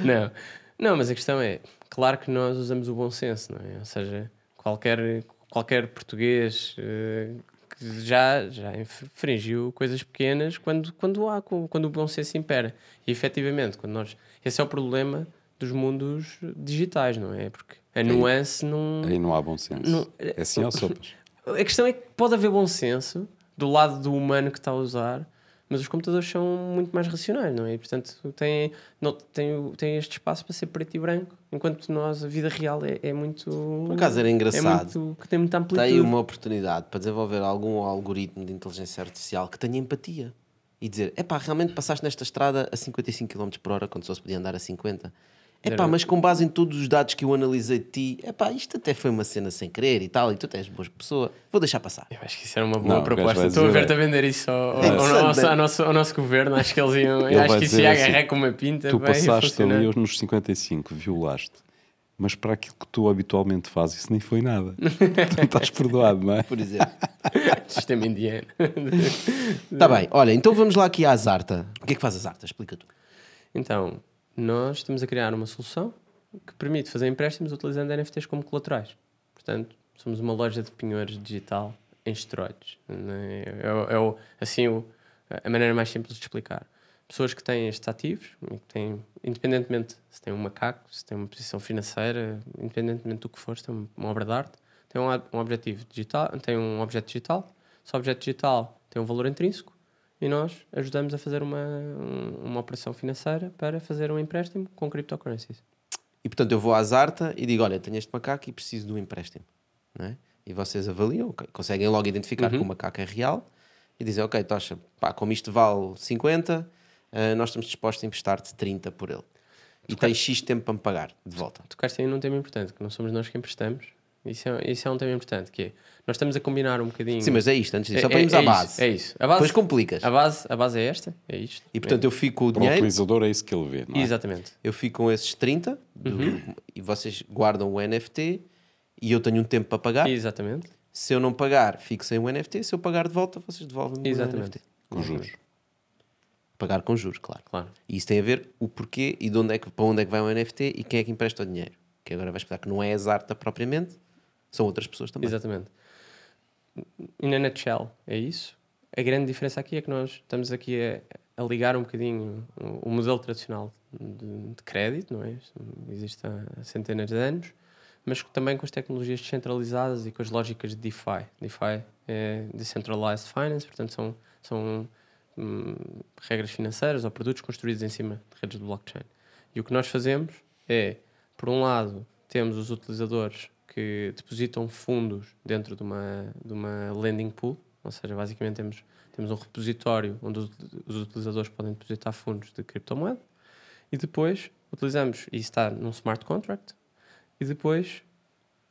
Não. Não, mas a questão é, claro que nós usamos o bom senso, não é? Ou seja, qualquer, qualquer português eh, que já, já infringiu coisas pequenas quando, quando, há, quando o bom senso impera. E efetivamente, quando nós. Esse é o problema dos mundos digitais, não é? Porque a nuance não. Aí não há bom senso. Não- É assim ou sopas? A questão é que pode haver bom senso do lado do humano que está a usar, mas os computadores são muito mais racionais, não é? E, portanto, têm, não, têm, têm este espaço para ser preto e branco, enquanto nós, a vida real é, é muito. Por acaso era engraçado. É muito, que tem muita amplitude. aí uma oportunidade para desenvolver algum algoritmo de inteligência artificial que tenha empatia e dizer: é pá, realmente passaste nesta estrada a 55 km por hora quando só se podia andar a 50. É pá, mas com base em todos os dados que eu analisei de ti, é pá, isto até foi uma cena sem querer e tal, e tu tens boa pessoa, vou deixar passar. Eu acho que isso era uma Não, boa o gajo proposta. vai Estou a dizer, ver-te a vender isso ao, ao- É ao interessante, nosso, né? ao, nosso, ao nosso governo. Acho que eles iam. Ele acho vai que isso dizer ia assim, agarrar com uma pinta. Tu bem, passaste funcionar. ali nos 55, violaste. Mas para aquilo que tu habitualmente fazes, isso nem foi nada. tu estás perdoado, não é? Por exemplo. Sistema indiano. Está bem, olha, então vamos lá aqui à Zarta. O que é que faz a Zarta? Explica tu. Então, nós estamos a criar uma solução que permite fazer empréstimos utilizando NFTs como colaterais. Portanto, somos uma loja de penhores digital em esteroides. É, o- é o- assim o- a maneira mais simples de explicar. Pessoas que têm estes ativos, que têm, independentemente se têm um macaco, se têm uma posição financeira, independentemente do que for, se têm um- uma obra de arte, têm um, um objetivo digital, têm um objeto digital. Esse objeto digital tem um valor intrínseco e nós ajudamos a fazer uma, um- uma operação financeira para fazer um empréstimo com cryptocurrencies. E portanto eu vou à Zarta e digo: olha, tenho este macaco e preciso de um empréstimo. Não é? E vocês avaliam, conseguem logo identificar que o macaco é real e dizem: ok, Tocha, pá, como isto vale 50, ah, nós estamos dispostos a emprestar-te 30 por ele. E tens X tempo para me pagar de volta. Tocaste aí num tema importante, que não somos nós que emprestamos. Isso é, isso é um tema importante, que é, nós estamos a combinar um bocadinho... Sim, mas é isto, antes disso, só É- para irmos é à isso, base. é isso. A base- Depois complicas. A base, a base é esta, é isto. E portanto eu fico com o Para o dinheiro, utilizador é isso que ele vê, não é? Exatamente. eu fico com esses 30 do- e vocês guardam o NFT e eu tenho um tempo para pagar. Exatamente. Se eu não pagar, fico sem o NFT. Se eu pagar de volta, vocês devolvem-me o Exatamente. NFT. Com juros. Pagar com juros, claro. Claro. E isso tem a ver o porquê e de onde é que, para onde é que vai o NFT e quem é que empresta o dinheiro. Que agora vais explicar que não é a Zarta propriamente, São outras pessoas também. Exatamente. E na nutshell, é isso. A grande diferença aqui é que nós estamos aqui a, a ligar um bocadinho o, o modelo tradicional de, de crédito, não é? Existe há centenas de anos, mas também com as tecnologias descentralizadas e com as lógicas de DeFi. DeFi é Decentralized Finance, portanto, são, são hum, regras financeiras ou produtos construídos em cima de redes de blockchain. E o que nós fazemos é, por um lado, temos os utilizadores que depositam fundos dentro de uma, de uma lending pool, ou seja, basicamente temos, temos um repositório onde os, os utilizadores podem depositar fundos de criptomoeda e depois utilizamos, e está num smart contract, e depois,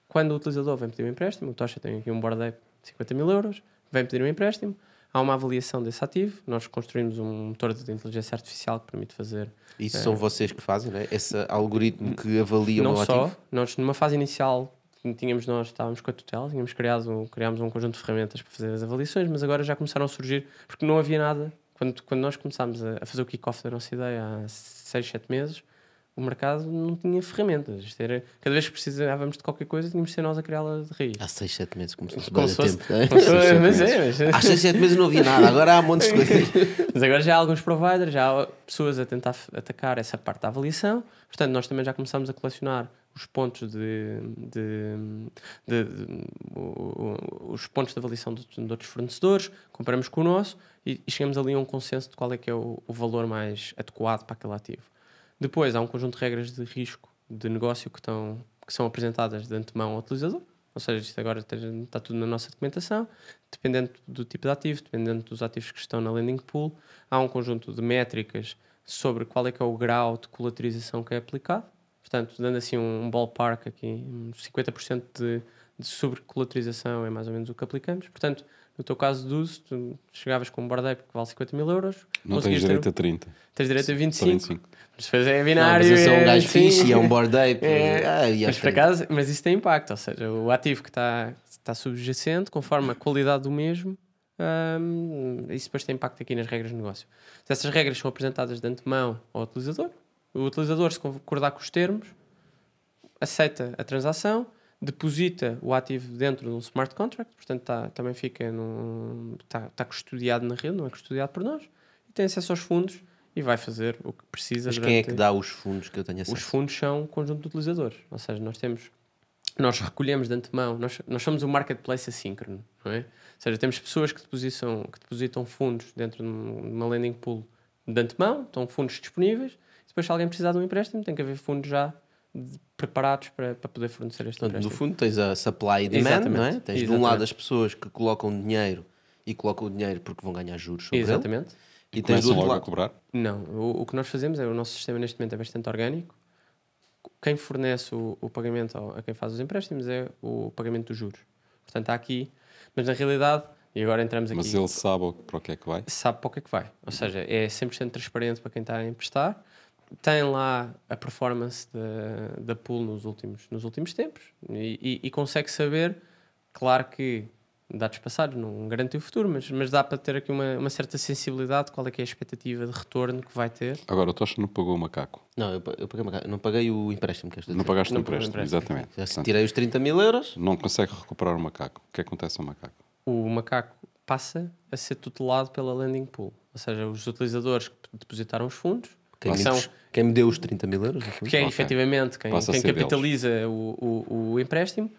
quando o utilizador vem pedir um empréstimo, o Tocha tem aqui um board ape de 50 mil euros, vem pedir um empréstimo, há uma avaliação desse ativo, nós construímos um motor de inteligência artificial que permite fazer Isso são vocês que fazem, não é? Esse algoritmo que avalia o não meu só, ativo. nós numa fase inicial tínhamos nós, estávamos com a tutela, tínhamos criado, criámos um conjunto de ferramentas para fazer as avaliações, mas agora já começaram a surgir, porque não havia nada, quando, quando nós começámos a, a fazer o kick-off da nossa ideia há 6, 7 meses, o mercado não tinha ferramentas. Isto era, cada vez que precisávamos de qualquer coisa, tínhamos de ser nós a criá-la de raiz. Há 6, 7 meses começou a Como bem se fosse- tempo. é? fosse- mas é, mas- Há 6, 7 meses não havia nada, agora há montes de coisas. Mas agora já há alguns providers, já há pessoas a tentar atacar essa parte da avaliação. Portanto, nós também já começamos a colecionar os pontos de, de- de- de- os pontos de avaliação de, outros fornecedores, comparamos com o nosso e, e chegamos ali a um consenso de qual é que é o, o valor mais adequado para aquele ativo. Depois há um conjunto de regras de risco de negócio que, estão, que são apresentadas de antemão ao utilizador. Ou seja, isto agora está, tudo na nossa documentação, dependendo do tipo de ativo, dependendo dos ativos que estão na lending pool, há um conjunto de métricas sobre qual é que é o grau de colaterização que é aplicado. Portanto, dando assim um ballpark aqui, uns 50% de, de sobrecolaterização é mais ou menos o que aplicamos. Portanto, no teu caso de uso, tu chegavas com um board ape que vale 50 mil euros, Não tens ter- direito a 30. tens direito a Só 25. 25. Mas depois é Não, binário. mas eu sou um é gajo assim. fixe e é um board ape. É, Ah, mas por acaso, mas isso tem impacto, ou seja, o ativo que está, está subjacente, conforme a qualidade do mesmo, hum, isso depois tem impacto aqui nas regras de negócio. Se essas regras são apresentadas de antemão ao utilizador, o utilizador, se concordar com os termos, aceita a transação, deposita o ativo dentro de um smart contract, portanto tá, também fica num, está, está custodiado na rede, não é custodiado por nós, e tem acesso aos fundos e vai fazer o que precisa. Mas quem é que dá os fundos que eu tenho os acesso? fundos são um conjunto de utilizadores. Ou seja, nós temos. Nós recolhemos de antemão, nós, nós somos um marketplace assíncrono, não é? Ou seja, temos pessoas que depositam, que depositam fundos dentro de um- uma lending pool de antemão, estão fundos disponíveis, depois, se alguém precisar de um empréstimo, tem que haver fundos já de- preparados para, para poder fornecer este Portanto, no empréstimo. fundo tens a supply e demand, Exatamente. não é? Tens de um Exatamente. lado as pessoas que colocam dinheiro e colocam o dinheiro porque vão ganhar juros sobre ele. Exatamente. E tens do outro logo a lado. cobrar. Não, o, o que nós fazemos é o nosso sistema neste momento é bastante orgânico. Quem fornece o, o pagamento ao- a quem faz os empréstimos é o pagamento dos juros. Portanto, há aqui, mas na realidade, e agora entramos aqui, Mas ele sabe para o que é que vai. sabe para o que é que vai. Ou seja, é 100% transparente para quem está a emprestar. Tem lá a performance da, da pool nos últimos, nos últimos tempos e, e- e consegue saber, claro que dados passados não garantem o futuro, mas, mas dá para ter aqui uma, uma certa sensibilidade de qual é que é a expectativa de retorno que vai ter. Agora, o Tocha não pagou o macaco. Não, eu, eu paguei, uma- não paguei o empréstimo que Não pagaste o Não o empréstimo, empréstimo. exatamente. Portanto, tirei os 30 mil euros. não consegue recuperar o macaco. O que acontece ao macaco? o macaco passa a ser tutelado pela lending pool. Ou seja, os utilizadores que depositaram os fundos, Quem, que me, são, quem me deu os 30 mil euros? no fundo. que é Ok. efetivamente quem, quem capitaliza o, o, o empréstimo,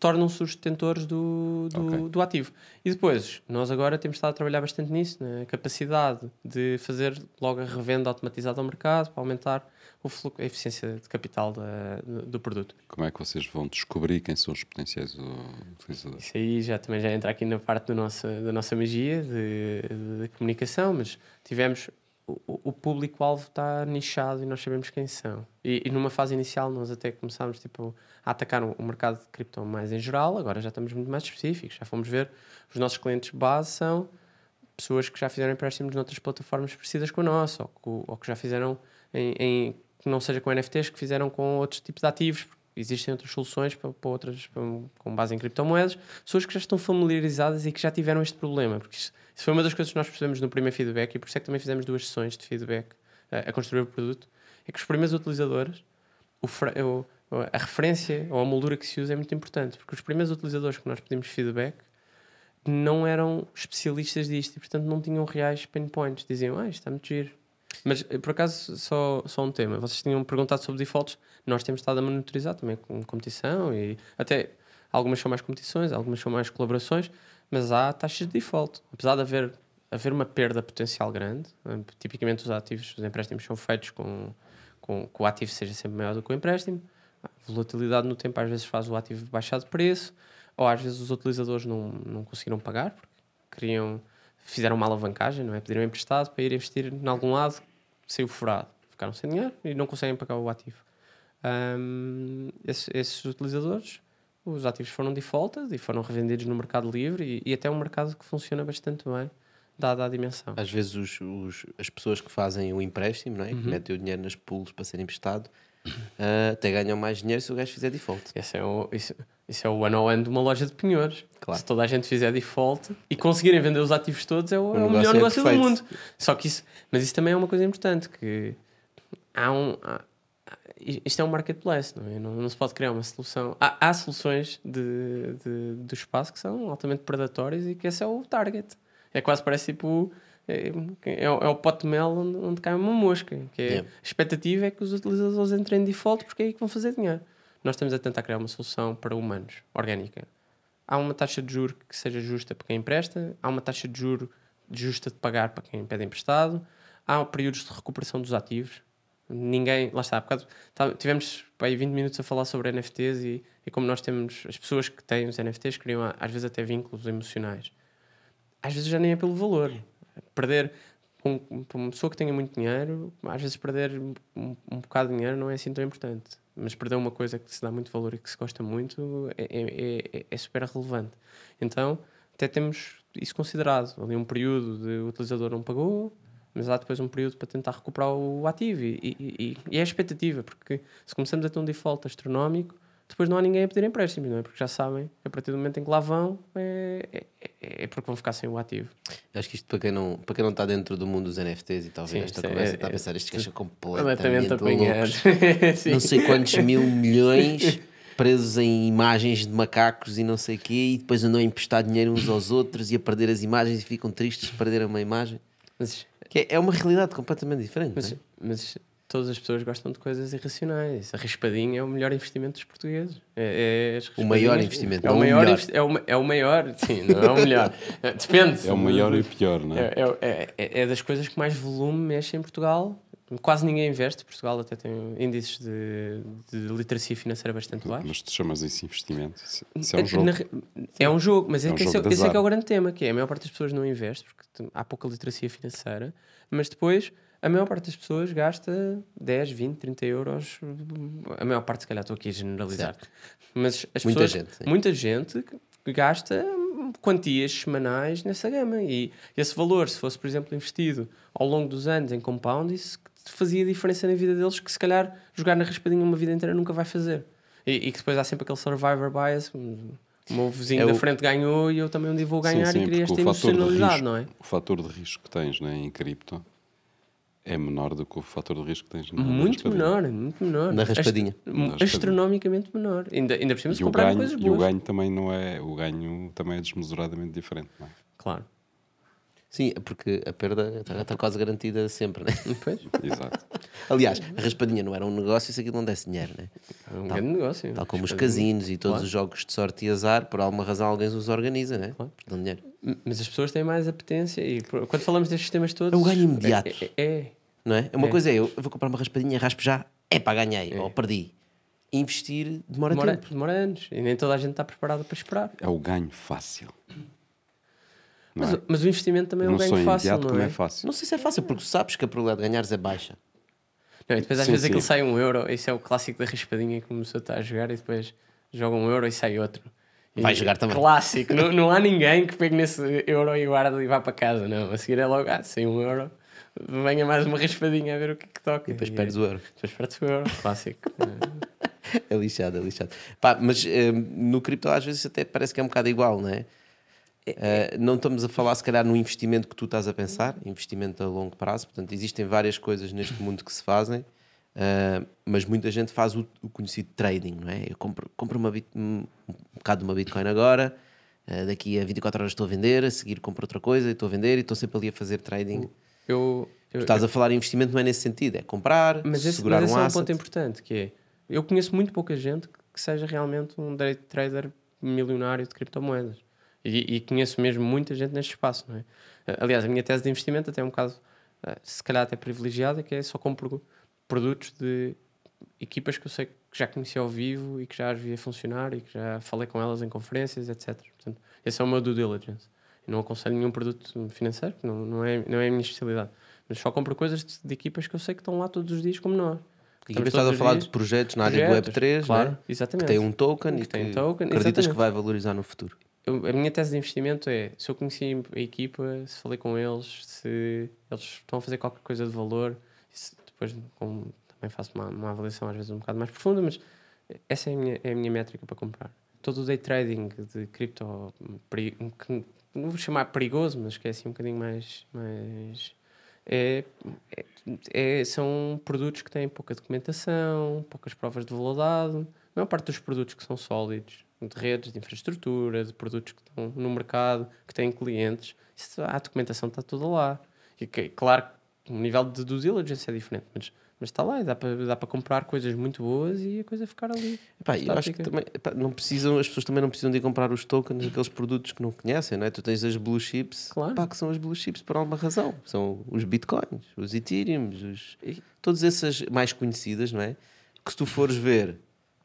tornam-se os detentores do, do, Ok. do ativo. E depois, nós agora temos estado a trabalhar bastante nisso, na capacidade de fazer logo a revenda automatizada ao mercado para aumentar o fluxo, a eficiência de capital da- do produto. Como é que vocês vão descobrir quem são os potenciais utilizadores? Isso aí já também já entra aqui na parte do nossa, da nossa magia de, de comunicação, mas tivemos o, o público-alvo está nichado e nós sabemos quem são. E, e numa fase inicial nós até começámos tipo, a atacar o, o mercado de cripto mais em geral, agora já estamos muito mais específicos, já fomos ver os nossos clientes base são pessoas que já fizeram empréstimos noutras plataformas parecidas com a nossa, ou, que- ou que já fizeram em, em- que não seja com NFTs, que fizeram com outros tipos de ativos, existem outras soluções para, para outras para- com base em criptomoedas, pessoas que já estão familiarizadas e que já tiveram este problema, porque isso, isso foi uma das coisas que nós percebemos no primeiro feedback e por isso é que também fizemos duas sessões de feedback a, a construir o produto, é que os primeiros utilizadores o o- a referência ou a moldura que se usa é muito importante, porque os primeiros utilizadores que nós pedimos feedback não eram especialistas disto e, portanto, não tinham reais pain points. Diziam, ah, isto está muito giro. Mas, eh, por acaso, só, só um tema. Vocês tinham perguntado sobre defaults. Nós temos estado a monitorizar também com competição e até algumas são mais competições, algumas são mais colaborações, mas há taxas de default. Apesar de haver, haver uma perda potencial grande, eh, tipicamente os ativos, os empréstimos são feitos com, com que o ativo seja sempre maior do que o empréstimo. A volatilidade no tempo às vezes faz o ativo baixar de preço, ou às vezes os utilizadores não, não conseguiram pagar porque queriam, fizeram uma alavancagem, não é? Pediram emprestado para ir investir em algum lado, saiu furado, ficaram sem dinheiro e não conseguem pagar o ativo. Ahm, esses, esses utilizadores, os ativos foram defaulted e foram revendidos no mercado livre e, e até um mercado que funciona bastante bem, dada a dimensão. Às vezes os, os- as pessoas que fazem o empréstimo, não é? Uhum. que metem o dinheiro nas pools para ser emprestado, ah, até ganham mais dinheiro se o gajo fizer default. Esse é o, isso, isso é o one on one de uma loja de penhores. Claro. Se toda a gente fizer default e conseguirem vender os ativos todos, é o, é o negócio melhor é negócio do mundo. Só que isso, mas isso também é uma coisa importante, que há um. há- isto é um marketplace, não é? Não, não se pode criar uma solução. Há, há soluções de, de- do espaço que são altamente predatórias e que esse é o target. É quase parece tipo. É, é, o- é o pote de mel onde, onde cai uma mosca. Que é, Yeah. A expectativa é que os utilizadores entrem em default porque é aí que vão fazer dinheiro. Nós estamos a tentar criar uma solução para humanos, orgânica. Há uma taxa de juro que seja justa para quem empresta, há uma taxa de juro justa de pagar para quem pede emprestado, há períodos de recuperação dos ativos. Ninguém, lá está, bocado, tivemos aí 20 minutos a falar sobre NFTs e, e como nós temos, as pessoas que têm os NFTs criam às vezes até vínculos emocionais. Às vezes já nem é pelo valor. Perder, para um- uma pessoa que tenha muito dinheiro, às vezes perder um, um bocado de dinheiro não é assim tão importante. Mas perder uma coisa que se dá muito valor e que se gosta muito é, é, é, é super relevante. Então, até temos isso considerado. Ali um período de o utilizador não pagou, mas há depois um período para tentar recuperar o ativo. E, e, e- e é a expectativa, porque se começamos a ter um default astronómico, depois não há ninguém a pedir empréstimos, não é? Porque já sabem que a partir do momento em que lá vão, é, é, é porque vão ficar sem o ativo. Eu Acho que isto para quem não, para quem não está dentro do mundo dos NFTs e talvez esta é- conversa é- está a pensar, estes gajos são Completamente completamente loucos. Não sei quantos mil milhões presos em imagens de macacos e não sei o quê, e depois andam a emprestar dinheiro uns aos outros e a perder as imagens e ficam tristes de perder uma imagem. Mas, Que é, é uma realidade completamente diferente. mas, é? mas todas as pessoas gostam de coisas irracionais. A raspadinha é o melhor investimento dos portugueses. É, é as O maior investimento, É o o maior, melhor. investi- é, o, é o maior, sim, não é o melhor. É, Depende. É o maior e o pior, não é? É, é, é- é- das coisas que mais volume mexe em Portugal. Quase ninguém investe. Portugal até tem índices de, de literacia financeira bastante baixos. Mas tu chamas isso investimento? Isso, é um jogo. Na é um jogo, mas é, É um que esse, jogo é- de esse é que é o grande tema, que é a maior parte das pessoas não investe porque há pouca literacia financeira, mas depois a maior parte das pessoas gasta 10, 20, 30 euros. A maior parte, se calhar, estou aqui a generalizar. Mas as Muita pessoas, gente, sim. muita gente gasta quantias semanais nessa gama. E esse valor, se fosse, por exemplo, investido ao longo dos anos em compound, isso fazia diferença na vida deles que se calhar jogar na raspadinha uma vida inteira nunca vai fazer. E, e que depois há sempre aquele survivor bias. O meu vizinho É da o- frente ganhou e eu também um dia vou Sim, ganhar sim, e queria esta emocionalidade, risco, não é? o fator de risco que tens né, em cripto é menor do que o fator de risco que tens na Muito raspadinha. menor, muito menor. Na raspadinha. Ast- Na raspadinha. Astronomicamente menor. Ainda, ainda por cima se E ganho, coisas e o boas. ganho também não é. O ganho também é desmesuradamente diferente, não é? Claro. Sim, é porque a perda está, está quase garantida sempre, né? Pois, Exato. Aliás, a raspadinha não era um negócio se aquilo não desse dinheiro, né? é um grande negócio. Tal como os casinos e todos Claro. os jogos de sorte e azar, por alguma razão alguém os organiza, né? Claro. Dão dinheiro. Mas as pessoas têm mais apetência e quando falamos destes temas todos. É o ganho imediato. É. é- é. Não é? Uma É. coisa é eu, vou comprar uma raspadinha, raspo já, é pá, ganhei, ou perdi. Investir demora, Demora, tempo. demora anos e nem toda a gente está preparada para esperar. É o ganho fácil. Não Mas, é? o- mas o investimento também é um não ganho fácil, não é? é fácil. Não sei se é fácil, porque sabes que a probabilidade de ganhares é baixa. Não, e depois às Sim, vezes sim. aquilo sai um euro, isso é o clássico da raspadinha que começou a jogar e depois joga um euro e sai outro. E- Vai jogar também. Clássico, não, não há ninguém que pegue nesse euro e guarde e vá para casa, não. A seguir é logo, ah, sem um euro, venha mais uma raspadinha a ver o que é que toca. E depois perdes o euro. Depois perdes o euro, clássico. É lixado, é lixado. Pá, mas eh, no cripto às vezes até parece que é um bocado igual, não é? Eh, não estamos a falar, se calhar, no investimento que tu estás a pensar, investimento a longo prazo. Portanto, existem várias coisas neste mundo que se fazem. Ah, mas muita gente faz o, o conhecido trading, não é? Eu compro, compro uma bit, um, um bocado de uma Bitcoin agora, ah, daqui a 24 horas estou a vender, a seguir compro outra coisa e estou a vender e estou sempre ali a fazer trading. Eu, eu, Tu estás a falar em investimento, não é nesse sentido, é comprar, mas esse, segurar mas esse um é um asset. ponto importante, que é, eu conheço muito pouca gente que seja realmente um day trader milionário de criptomoedas. E, e conheço mesmo muita gente neste espaço, não é? Aliás, a minha tese de investimento até é um bocado, eh, se calhar até privilegiada, que é só compro produtos de equipas que eu sei que já conheci ao vivo e que já as via funcionar e que já falei com elas em conferências, etc. Portanto, esse é o meu due diligence. Não aconselho nenhum produto financeiro, não, não, é, não é a minha especialidade. Mas só compro coisas de, de equipas que eu sei que estão lá todos os dias, como nós. E Estamos estás a falar dias- de projetos na área Projetos, do Web3, claro, não é? que exatamente. tem um token Que e que tem token, acreditas que exatamente. vai valorizar no futuro. Eu- a minha tese de investimento é se eu conheci a equipa, se falei com eles, se eles estão a fazer qualquer coisa de valor, depois com- também faço uma, uma avaliação às vezes um bocado mais profunda, mas essa é a minha, é a minha métrica para comprar. Todo o day trading de cripto, que não vou chamar perigoso, mas que é assim um bocadinho mais. mais é, é- é- são produtos que têm pouca documentação, poucas provas de valor dado. A maior parte dos produtos que são sólidos, de redes, de infraestrutura, de produtos que estão no mercado, que têm clientes, isso, a documentação está toda lá. E que, claro, o nível de due diligence é diferente, mas, mas está lá e dá para dá para comprar coisas muito boas e a coisa ficar ali. Epá, eu acho que também, epá, não precisam, as pessoas também não precisam de ir comprar os tokens daqueles produtos que não conhecem, não é? Tu tens as blue chips, Claro. pá, que são as blue chips por alguma razão. São os bitcoins, os ethereums, os, todas essas mais conhecidas, não é? Que se tu fores ver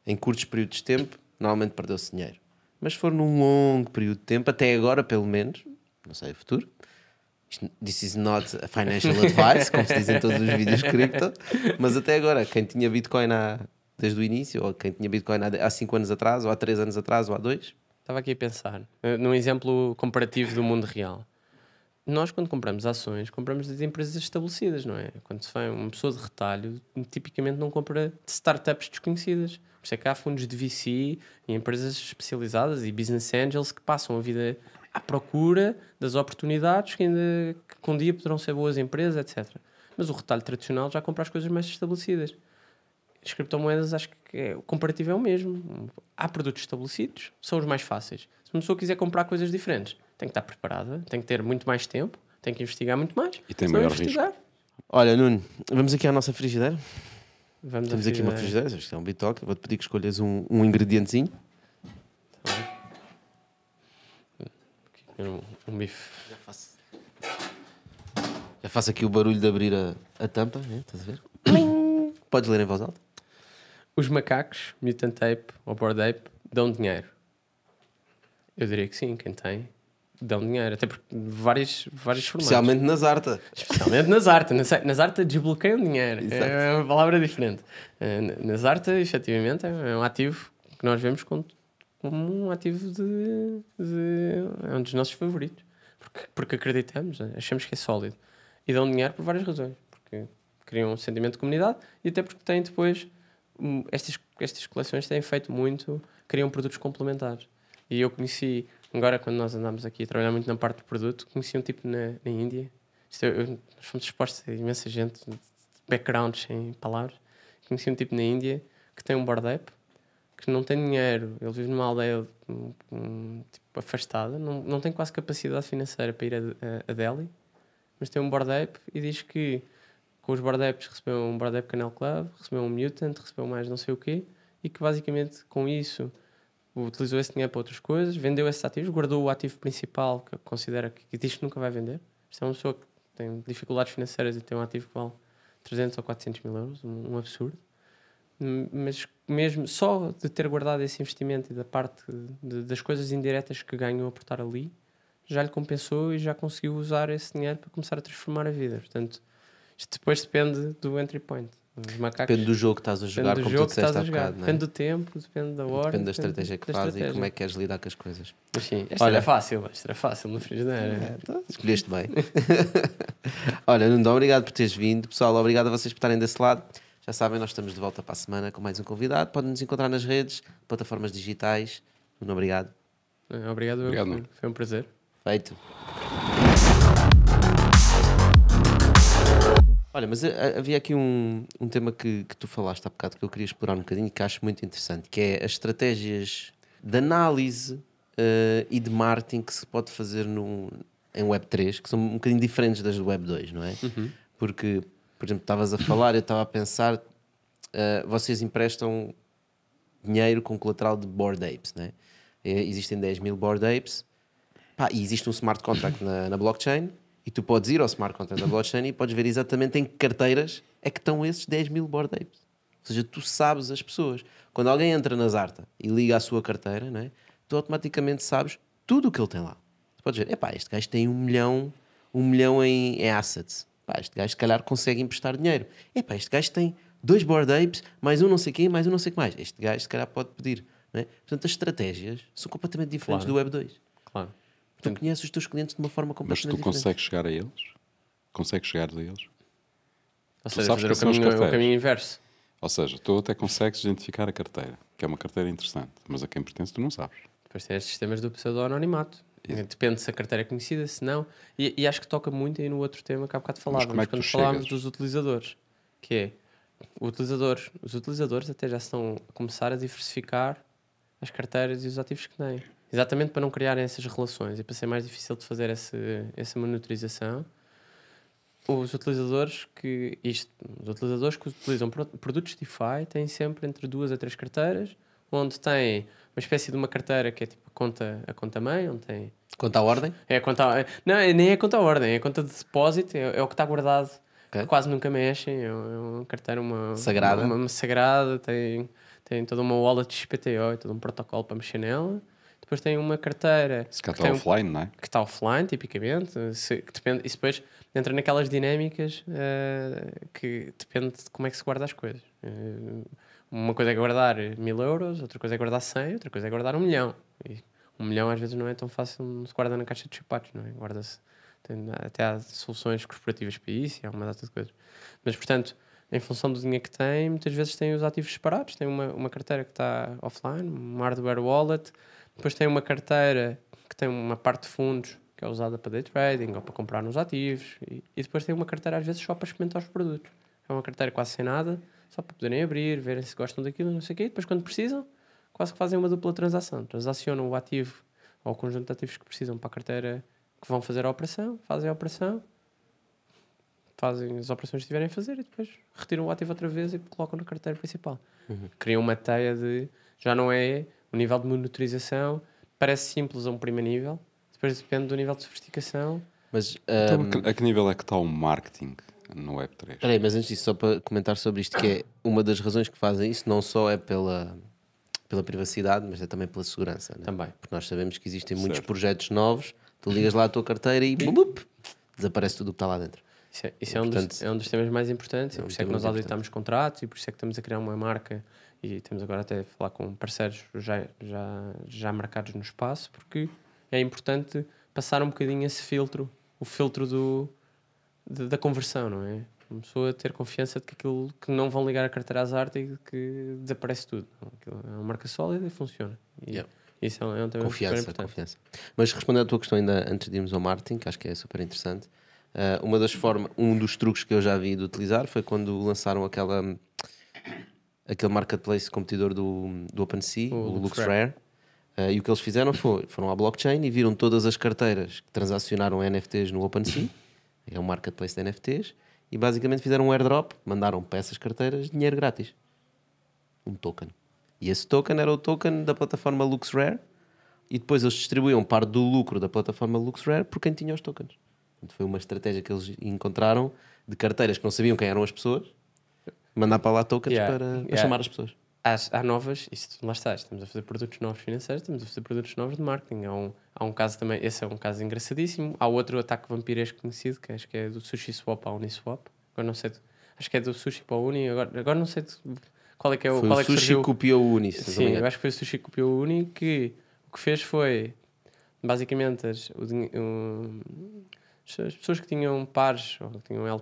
em curtos períodos de tempo, normalmente perdeu-se dinheiro. Mas se for num longo período de tempo, até agora pelo menos, não sei o futuro, This is not a financial advice, como se diz em todos os vídeos cripto, mas até agora, quem tinha Bitcoin há, desde o início, ou quem tinha Bitcoin há 5 anos atrás, ou há 3 anos atrás, ou há 2, Estava aqui a pensar, eh, num exemplo comparativo do mundo real. Nós, quando compramos ações, compramos de empresas estabelecidas, não é? Quando se vai uma pessoa de retalho, tipicamente não compra de startups desconhecidas. Por isso é que há fundos de VC e empresas especializadas e business angels que passam a vida à procura das oportunidades que ainda que um dia poderão ser boas empresas, etc. Mas o retalho tradicional já compra as coisas mais estabelecidas. As criptomoedas, acho que é- o comparativo é o mesmo. Há produtos estabelecidos, são os mais fáceis. Se uma pessoa quiser comprar coisas diferentes, tem que estar preparada, tem que ter muito mais tempo, tem que investigar muito mais. E tem maior investigar, Olha, Nuno, vamos aqui à nossa frigideira. Vamos Temos a aqui uma frigideira, isto é um bitoque. Vou-te pedir que escolhas um, um ingredientezinho. Um, um bife. Já faço, já faço aqui o barulho de abrir a, a tampa, né? estás a ver? Podes ler em voz alta? Os macacos, mutant tape ou board ape, dão dinheiro. Eu diria que sim, quem tem, dão dinheiro. Até porque vários, vários formatos. Especialmente na Zarta. Especialmente nas artes. Nas, nas artes desbloqueiam dinheiro. Exato. É uma palavra diferente. Eh, Nas artes, efetivamente, é um ativo que nós vemos como, como um ativo de, de- É um dos nossos favoritos. Porque, porque acreditamos, achamos que é sólido. E dão dinheiro por várias razões. Porque criam um sentimento de comunidade e até porque têm depois. hum, Estas, estas coleções têm feito muito, criam produtos complementares. E eu conheci, agora quando nós andámos aqui a trabalhar muito na parte do produto, conheci um tipo na, na Índia. Isto é, eu- nós fomos expostos a imensa gente, backgrounds sem palavras. Conheci um tipo na Índia que tem um board app, que não tem dinheiro, ele vive numa aldeia tipo, afastada, não, não tem quase capacidade financeira para ir a, a, a Delhi, mas tem um board app e diz que com os board apps recebeu um board app Canal Club, recebeu um Mutant, recebeu mais não sei o quê, e que basicamente com isso utilizou esse dinheiro para outras coisas, vendeu esses ativos, guardou o ativo principal que considera que, que diz que nunca vai vender. Isto é uma pessoa que tem dificuldades financeiras e tem um ativo que vale 300 ou 400 mil euros, um, um absurdo. Mas mesmo só de ter guardado esse investimento e da parte de- das coisas indiretas que ganhou a portar ali, já lhe compensou e já conseguiu usar esse dinheiro para começar a transformar a vida. Portanto, isto depois depende do entry point. Depende do jogo que estás a jogar, Depende do como tu disseste há bocado. é? Depende do tempo, depende da hora. Depende da estratégia que fazes e como é que queres lidar com as coisas. Mas sim, esta Olha. era fácil, esta era fácil no frigideira. É, então, escolheste bem. Olha, Nuno, obrigado por teres vindo. Pessoal, obrigado a vocês por estarem desse lado. Já sabem, nós estamos de volta para a semana com mais um convidado. Podem nos encontrar nas redes, plataformas digitais. Nuno, obrigado. Eh, Obrigado. Obrigado, Foi-. Foi um prazer. Feito. Olha, mas ah, havia aqui um, um tema que, que tu falaste há bocado que eu queria explorar um bocadinho que acho muito interessante, que é as estratégias de análise ah, e de marketing que se pode fazer num, em Web3, que são um bocadinho diferentes das do Web2, não é? Porque, por exemplo, estavas a falar, eu estava a pensar, ah, vocês emprestam dinheiro com colateral de Bored Apes, né? Existem 10 mil Bored Apes pá, e existe um smart contract na, na blockchain e tu podes ir ao smart contract da blockchain e podes ver exatamente em que carteiras é que estão esses 10 mil Bored Apes. Ou seja, tu sabes as pessoas. Quando alguém entra na Zarta e liga a sua carteira, né? tu automaticamente sabes tudo o que ele tem lá. Tu podes ver, epá, este gajo tem um milhão, um milhão em, em assets. Pá, este gajo se calhar consegue emprestar dinheiro. Epá, este gajo tem dois board apes, mais um não sei quem, mais um não sei o que mais. Este gajo se calhar pode pedir. Não é? Portanto, as estratégias são completamente diferentes Claro. do Web 2. Claro. Tu conheces os teus clientes de uma forma Mas completamente tu diferente. consegues chegar a eles? Consegues chegar a eles? Ou Tu seja, sabes fazer que o caminho, o caminho inverso. Ou seja, tu até consegues identificar a carteira, que é uma carteira interessante, mas a quem pertence tu não sabes. Depois tem estes sistemas do pseudo-anonimato. Depende se a carteira é conhecida, se não. E, e acho que toca muito aí no outro tema que há bocado falávamos, é quando falámos dos utilizadores. Que é, o utilizador, os utilizadores até já estão a começar a diversificar as carteiras e os ativos que têm. Exatamente para não criarem essas relações e para ser mais difícil de fazer essa, essa monitorização. Os utilizadores que isto, os utilizadores que utilizam pro- produtos DeFi têm sempre entre duas a três carteiras, onde têm uma espécie de uma carteira que é tipo a conta, a conta mãe, onde tem Quanto à ordem, é conta, não, é- nem é conta à ordem, é a conta de depósito, é, é o que está guardado, Ok. quase nunca mexem, é, é uma carteira uma, Sagrada. Uma, uma sagrada, tem, tem toda uma wallet XPTO e todo um protocolo para mexer nela. Depois tem uma carteira Se que está tem um- offline, não é? que está offline, tipicamente, se, que depende, isso depois entra naquelas dinâmicas eh, que depende de como é que se guarda as coisas. Eh, uma coisa é guardar mil euros, outra coisa é guardar 100, outra coisa é guardar um milhão. E um milhão às vezes não é tão fácil, não se guarda na caixa de sapatos, não é? Guarda-se, até há soluções corporativas para isso e há uma data de coisas. Mas, portanto, em função do dinheiro que tem, muitas vezes tem os ativos separados. Tem uma, uma carteira que está offline, um hardware wallet, depois tem uma carteira que tem uma parte de fundos que é usada para day trading ou para comprar nos ativos, e, e depois tem uma carteira às vezes só para experimentar os produtos. É uma carteira quase sem nada, só para poderem abrir, verem se gostam daquilo, não sei o quê, e depois quando precisam, quase que fazem uma dupla transação. Transacionam o ativo ou o conjunto de ativos que precisam para a carteira que vão fazer a operação, fazem a operação, fazem as operações que tiverem a fazer e depois retiram o ativo outra vez e colocam na carteira principal. Criam uma teia de. Já não é o nível de monitorização, parece simples a um primeiro nível, depois depende do nível de sofisticação. mas. Então, a que- a que nível é que está o marketing no Web3? Espera aí, mas antes disso, só para comentar sobre isto, que é uma das razões que fazem isso, não só é pela, pela privacidade, mas é também pela segurança. né? Também. Porque nós sabemos que existem muitos Certo. projetos novos, tu ligas lá a tua carteira e bum, desaparece tudo o que está lá dentro. Isso é, isso é um, dos, é um dos temas mais importantes, é e um por isso é que nós auditamos contratos e por isso é que estamos a criar uma marca e temos agora até a falar com parceiros já, já, já marcados no espaço, porque é importante passar um bocadinho esse filtro, o filtro do, de- da conversão, não é? Uma pessoa ter confiança de que aquilo que não vão ligar a carteira às artes e que desaparece tudo. Aquilo é uma marca sólida e funciona. E Yeah. Isso é um, é um tema Confiança, importante. confiança. Mas respondendo à tua questão ainda antes de irmos ao marketing, que acho que é super interessante, ah, uma das formas, um dos truques que eu já vi de utilizar foi quando lançaram aquela aquele marketplace competidor do, do OpenSea, O o, LuxRare. LuxRare, ah, e o que eles fizeram foi, foram à blockchain e viram todas as carteiras que transacionaram NFTs no OpenSea, é um marketplace de NFTs, e basicamente fizeram um airdrop, mandaram para essas carteiras dinheiro grátis. Um token. E esse token era o token da plataforma LuxRare, e depois eles distribuíam parte do lucro da plataforma LuxRare por quem tinha os tokens. Portanto, foi uma estratégia que eles encontraram de carteiras que não sabiam quem eram as pessoas, mandar para lá tokens Yeah, para, para yeah. chamar as pessoas. Há, há novas, isto lá está, estamos a fazer produtos novos financeiros, estamos a fazer produtos novos de marketing. Há um, há um caso também, esse é um caso engraçadíssimo. Há outro ataque vampiresco conhecido, que acho que é do Sushi Swap à Uniswap. Agora não sei, acho que é do Sushi para o Uni, agora, agora não sei qual é que é o Foi qual o é que Sushi surgiu. copiou o Uni. Sim, eu acho que foi o Sushi que copiou o Uni que o que fez foi basicamente as, o um, as pessoas que tinham pares ou que tinham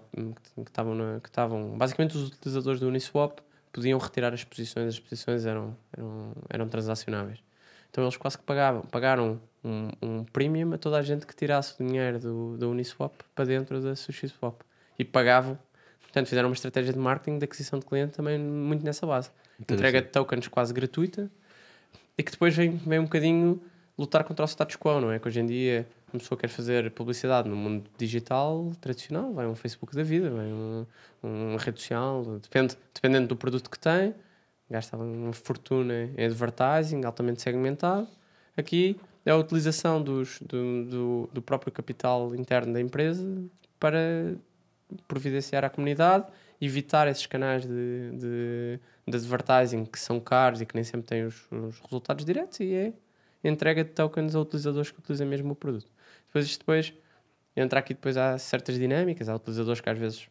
que estavam na- que estavam basicamente os utilizadores do Uniswap podiam retirar as posições, as posições eram, eram, eram transacionáveis. Então eles quase que pagavam, pagaram um, um premium a toda a gente que tirasse o dinheiro do, do Uniswap para dentro da SushiSwap e pagavam Portanto, fizeram uma estratégia de marketing de aquisição de cliente também muito nessa base. Entrega de tokens quase gratuita e que depois vem, vem um bocadinho lutar contra o status quo, não é? Que hoje em dia uma pessoa quer fazer publicidade no mundo digital tradicional, vai um Facebook da vida, vai um, uma rede social, depende, dependendo do produto que tem, gasta uma fortuna em advertising altamente segmentado. Aqui é a utilização dos, do, do, do próprio capital interno da empresa para providenciar à comunidade, evitar esses canais de, de, de advertising que são caros e que nem sempre têm os, os resultados diretos e é entrega de tokens a utilizadores que utilizam mesmo o produto. Depois isto depois entra aqui depois há certas dinâmicas, há utilizadores que às vezes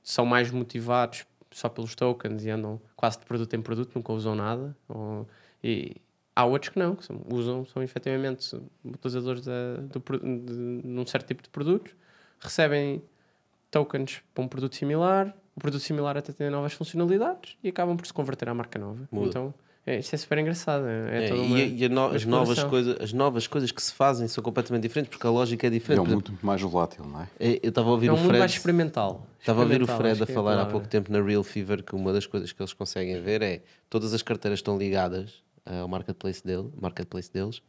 são mais motivados só pelos tokens e andam quase de produto em produto, nunca usam nada. Ou, e há outros que não, que são, usam, são efetivamente utilizadores da, do, de, de um certo tipo de produtos, recebem tokens para um produto similar, o produto similar até tem novas funcionalidades e acabam por se converter à marca nova. Muda. Então, é, isto é super engraçado. É, é É, e uma- e no- as, novas coisas, as novas coisas que se fazem são completamente diferentes porque a lógica é É diferente. um exemplo, muito mais volátil, não é? é, eu estava a ouvir É um o mundo mais Fred. experimental. Estava a ouvir o Fred acho a é falar há pouco tempo na Real Fever que uma das coisas que eles conseguem ver é todas as carteiras estão ligadas eh, ao marketplace, dele, marketplace deles,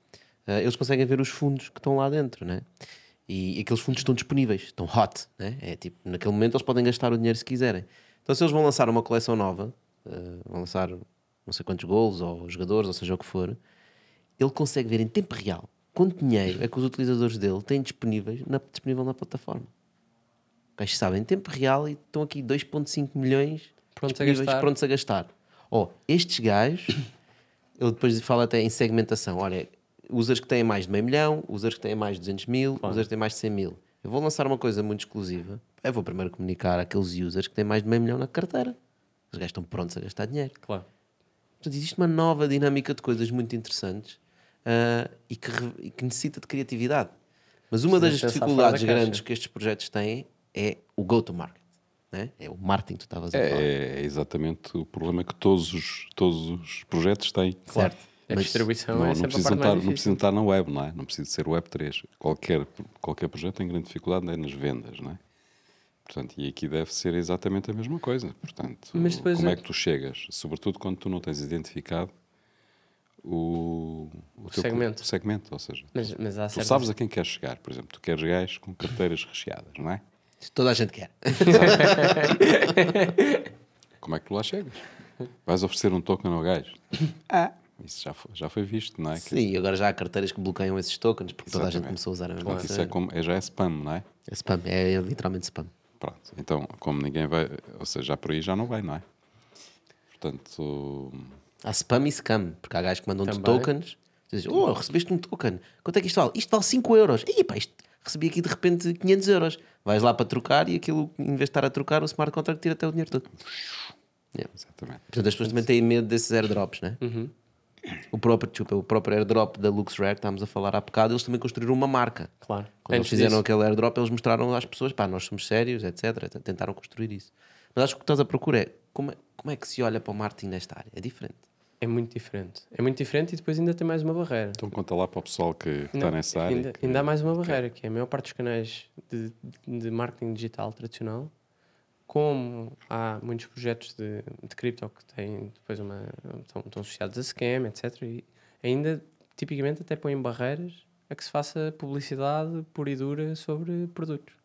eh, eles conseguem ver os fundos que estão lá dentro, né? E, aqueles fundos estão disponíveis, estão hot, né? É tipo, naquele momento eles podem gastar o dinheiro se quiserem. Então, se eles vão lançar uma coleção nova, eh, vão lançar não sei quantos gols ou jogadores, ou seja o que for, ele consegue ver em tempo real quanto dinheiro é que os utilizadores dele têm disponíveis na, disponível na plataforma. Os gajos sabem em tempo real e estão aqui 2,5 milhões Prontos a gastar. prontos a gastar. Oh, estes gajos, ele depois fala até em segmentação. Olha, users que têm mais de meio milhão, users que têm mais de 200 mil, users que têm mais de 100 mil. Eu vou lançar uma coisa muito exclusiva. Eu vou primeiro comunicar àqueles users que têm mais de meio milhão na carteira. Os gajos estão prontos a gastar dinheiro. Claro. Portanto, existe uma nova dinâmica de coisas muito interessantes ah, e, que, re- e que necessita de criatividade. Mas uma das Precisa pensar dificuldades grandes que estes projetos têm é o go-to-market. Né? É o marketing que tu estavas a falar. É, é exatamente o problema que todos os, todos os projetos têm. Certo. A Mas distribuição Não, é não, precisa estar, não precisa estar na web, não é? Não precisa ser web 3. Qualquer, qualquer projeto tem grande dificuldade é nas vendas, não é? Portanto, e aqui deve ser exatamente a mesma coisa. Portanto, Mas depois como é- é que tu chegas? Sobretudo quando tu não tens identificado o, o, teu segmento. o segmento. Ou seja, Mas, mas há tu certas- sabes a quem queres chegar. Por exemplo, tu queres gajos com carteiras recheadas, não é? Toda a gente quer. Como é que tu lá chegas? Vais oferecer um token ao gajo? Ah, isso já foi, já foi visto, não é? Que- Sim, agora já há carteiras que bloqueiam esses tokens porque toda a gente Exatamente. começou a usar a mesma Portanto, isso é, como, é já é spam, não é? É spam, é literalmente spam. Pronto. Então, como ninguém vai, ou seja, já por aí já não vai, não é? Portanto, Há spam e scam, porque há gajos que mandam-te tokens. Dizes, oh, recebeste um token. Quanto é que isto vale? Isto vale 5 euros. Ih, pá, isto, recebi aqui de repente 500 euros. Vais lá para trocar e aquilo, em vez de estar a trocar, o smart contract tira até o dinheiro todo. Yeah. exatamente. Portanto, as pessoas também têm medo desses airdrops, né? O próprio, desculpa, o próprio airdrop da LuxRare, estávamos a falar há bocado, eles também construíram uma marca. Claro. Quando eles Antes fizeram disso, aquele airdrop, eles mostraram às pessoas, pá, nós somos sérios, etc. Tentaram construir isso. Mas acho que o que estás a procurar é como, é como é que se olha para o marketing nesta área? É diferente. É muito diferente. É muito diferente e depois ainda tem mais uma barreira. Então conta lá para o pessoal que está Não, nessa área. Ainda, que- ainda há mais uma barreira, que é a maior parte dos canais de, de marketing digital tradicional, como há muitos projetos de, de cripto que têm depois uma. estão, estão associados a scam, etc. E ainda, tipicamente, até põem barreiras a que se faça publicidade pura e dura sobre produtos.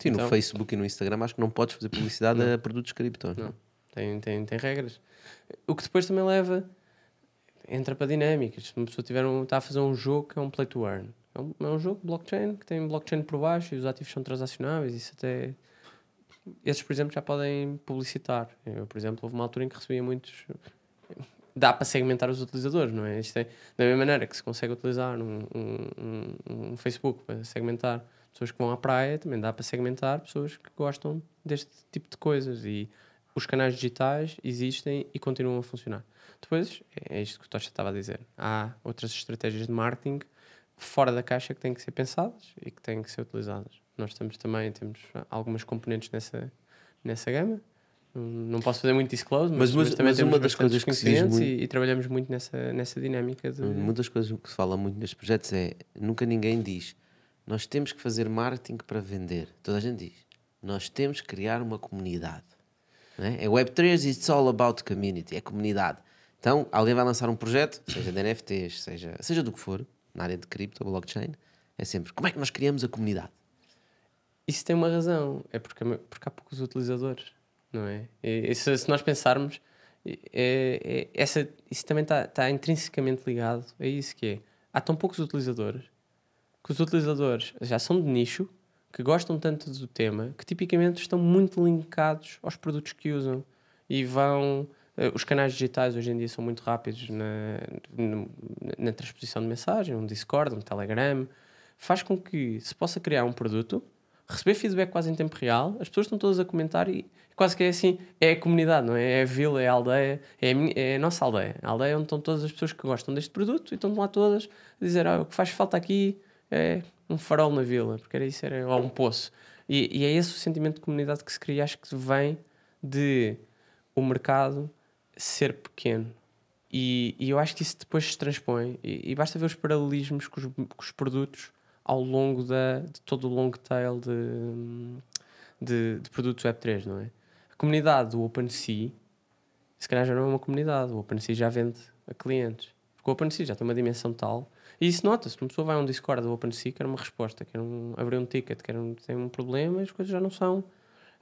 Sim, no Então- Facebook e no Instagram acho que não podes fazer publicidade a produtos cripto. Não. Tem, tem, tem regras. O que depois também leva. Entra para dinâmicas. Se uma pessoa tiver um, está a fazer um jogo que é um play to earn, é um, é um jogo blockchain que tem blockchain por baixo e os ativos são transacionáveis. Isso até. Esses, por exemplo, já podem publicitar. Eu, por exemplo, houve uma altura em que recebia muitos. Dá para segmentar os utilizadores, não é? Isto é da mesma maneira que se consegue utilizar um, um, um, Facebook para segmentar pessoas que vão à praia, também dá para segmentar pessoas que gostam deste tipo de coisas. E os canais digitais existem e continuam a funcionar. Depois, é isto que o Tocha estava a dizer. Há outras estratégias de marketing fora da caixa que têm que ser pensadas e que têm que ser utilizadas. Nós temos também temos algumas componentes nessa, nessa gama. Não posso fazer muito disclose, mas, Mas- mas- também mas temos uma das coisas que se diz muito- e, e trabalhamos muito nessa, nessa dinâmica de... Uma das coisas que se fala muito nestes projetos é nunca ninguém diz nós temos que fazer marketing para vender. Toda a gente diz nós temos que criar uma comunidade. Não é? é Web3, it's all about community, é comunidade. Então, alguém vai lançar um projeto, seja de NFTs, seja, seja do que for, na área de cripto, blockchain, é sempre como é que nós criamos a comunidade? Isso tem uma razão, é porque, porque há poucos utilizadores, não é? E, se, se nós pensarmos, é, é- essa, isso também está está intrinsecamente ligado a isso que é. Há tão poucos utilizadores que os utilizadores já são de nicho, que gostam tanto do tema, que tipicamente estão muito linkados aos produtos que usam e vão. eh, Os canais digitais hoje em dia são muito rápidos na, na, na transposição de mensagem, um Discord, um Telegram. Faz com que se possa criar um produto, receber feedback quase em tempo real, as pessoas estão todas a comentar e quase que é assim: é a comunidade, não é? É a vila, é a aldeia, é a, minha- é a nossa aldeia. A aldeia onde estão todas as pessoas que gostam deste produto e estão lá todas a dizer: ah, o que faz falta aqui é um farol na vila, porque era isso, era ou um poço. E, e é esse o sentimento de comunidade que se cria, acho que vem de o mercado ser pequeno. E, e eu acho que isso depois se transpõe. E, e basta ver os paralelismos com os, os produtos ao longo da, de todo o long tail de, de, de produtos Web3, não é? A comunidade do OpenSea, se calhar já não é uma comunidade. O OpenSea já vende a clientes. Porque o OpenSea já tem uma dimensão tal. E isso nota-se. Uma pessoa vai a um Discord do OpenSea, quer uma resposta, quer um, abrir um ticket, quer um, tem um problema, as coisas já não são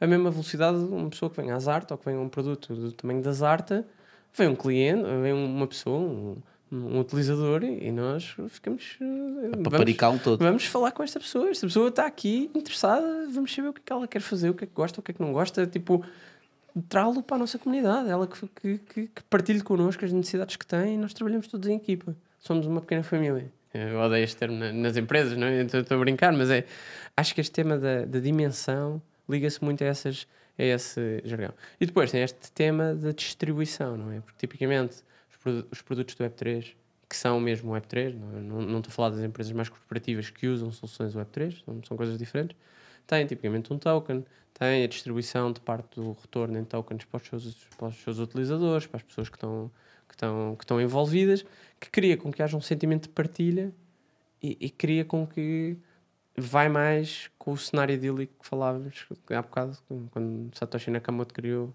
a mesma velocidade de uma pessoa que vem à Zarta ou que vem a um produto do tamanho da Zarta. Vem um cliente, vem uma pessoa, um, um utilizador, e nós ficamos. eh, Paparicá-lo todo. Vamos falar com esta pessoa. Esta pessoa está aqui interessada. Vamos saber o que é que ela quer fazer, o que é que gosta, o que é que não gosta. Tipo, trá-lo para a nossa comunidade. Ela que, que, que, partilhe connosco as necessidades que tem e nós trabalhamos todos em equipa. Somos uma pequena família. Eu odeio este termo na- nas empresas, não é? Estou estou a brincar, mas é. Acho que este tema da, da dimensão liga-se muito a, essas, a esse jargão. E depois tem este tema da distribuição, não é? Porque tipicamente os, produ- os produtos do Web3 que são mesmo Web3, não, é? não, não estou a falar das empresas mais corporativas que usam soluções Web3, são, são coisas diferentes, têm tipicamente um token, têm a distribuição de parte do retorno em tokens para os seus, para os seus utilizadores, para as pessoas que estão, que, estão, que estão envolvidas, que cria com que haja um sentimento de partilha e, e cria com que vai mais com o cenário idílico que falávamos há bocado, quando Satoshi Nakamoto criou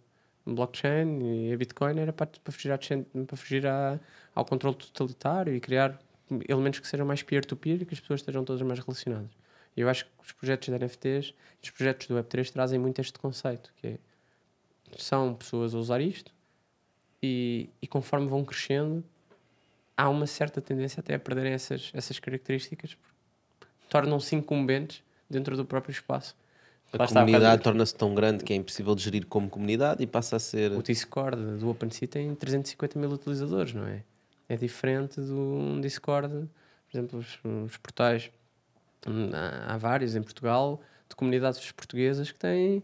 blockchain e a Bitcoin era para, para fugir, à, para fugir à, ao controle totalitário e criar elementos que sejam mais peer-to-peer e que as pessoas estejam todas mais relacionadas. E eu acho que os projetos de NFTs, os projetos do Web3 trazem muito este conceito, que é, são pessoas a usar isto e, e conforme vão crescendo há uma certa tendência até a perderem essas, essas características tornam-se incumbentes dentro do próprio espaço. A Lá comunidade torna-se tão grande que é impossível de gerir como comunidade e passa a ser. O Discord do OpenSea tem 350 mil utilizadores, não é? É diferente do um Discord, por exemplo, os, os portais. hum, Há, vários em Portugal de comunidades portuguesas que têm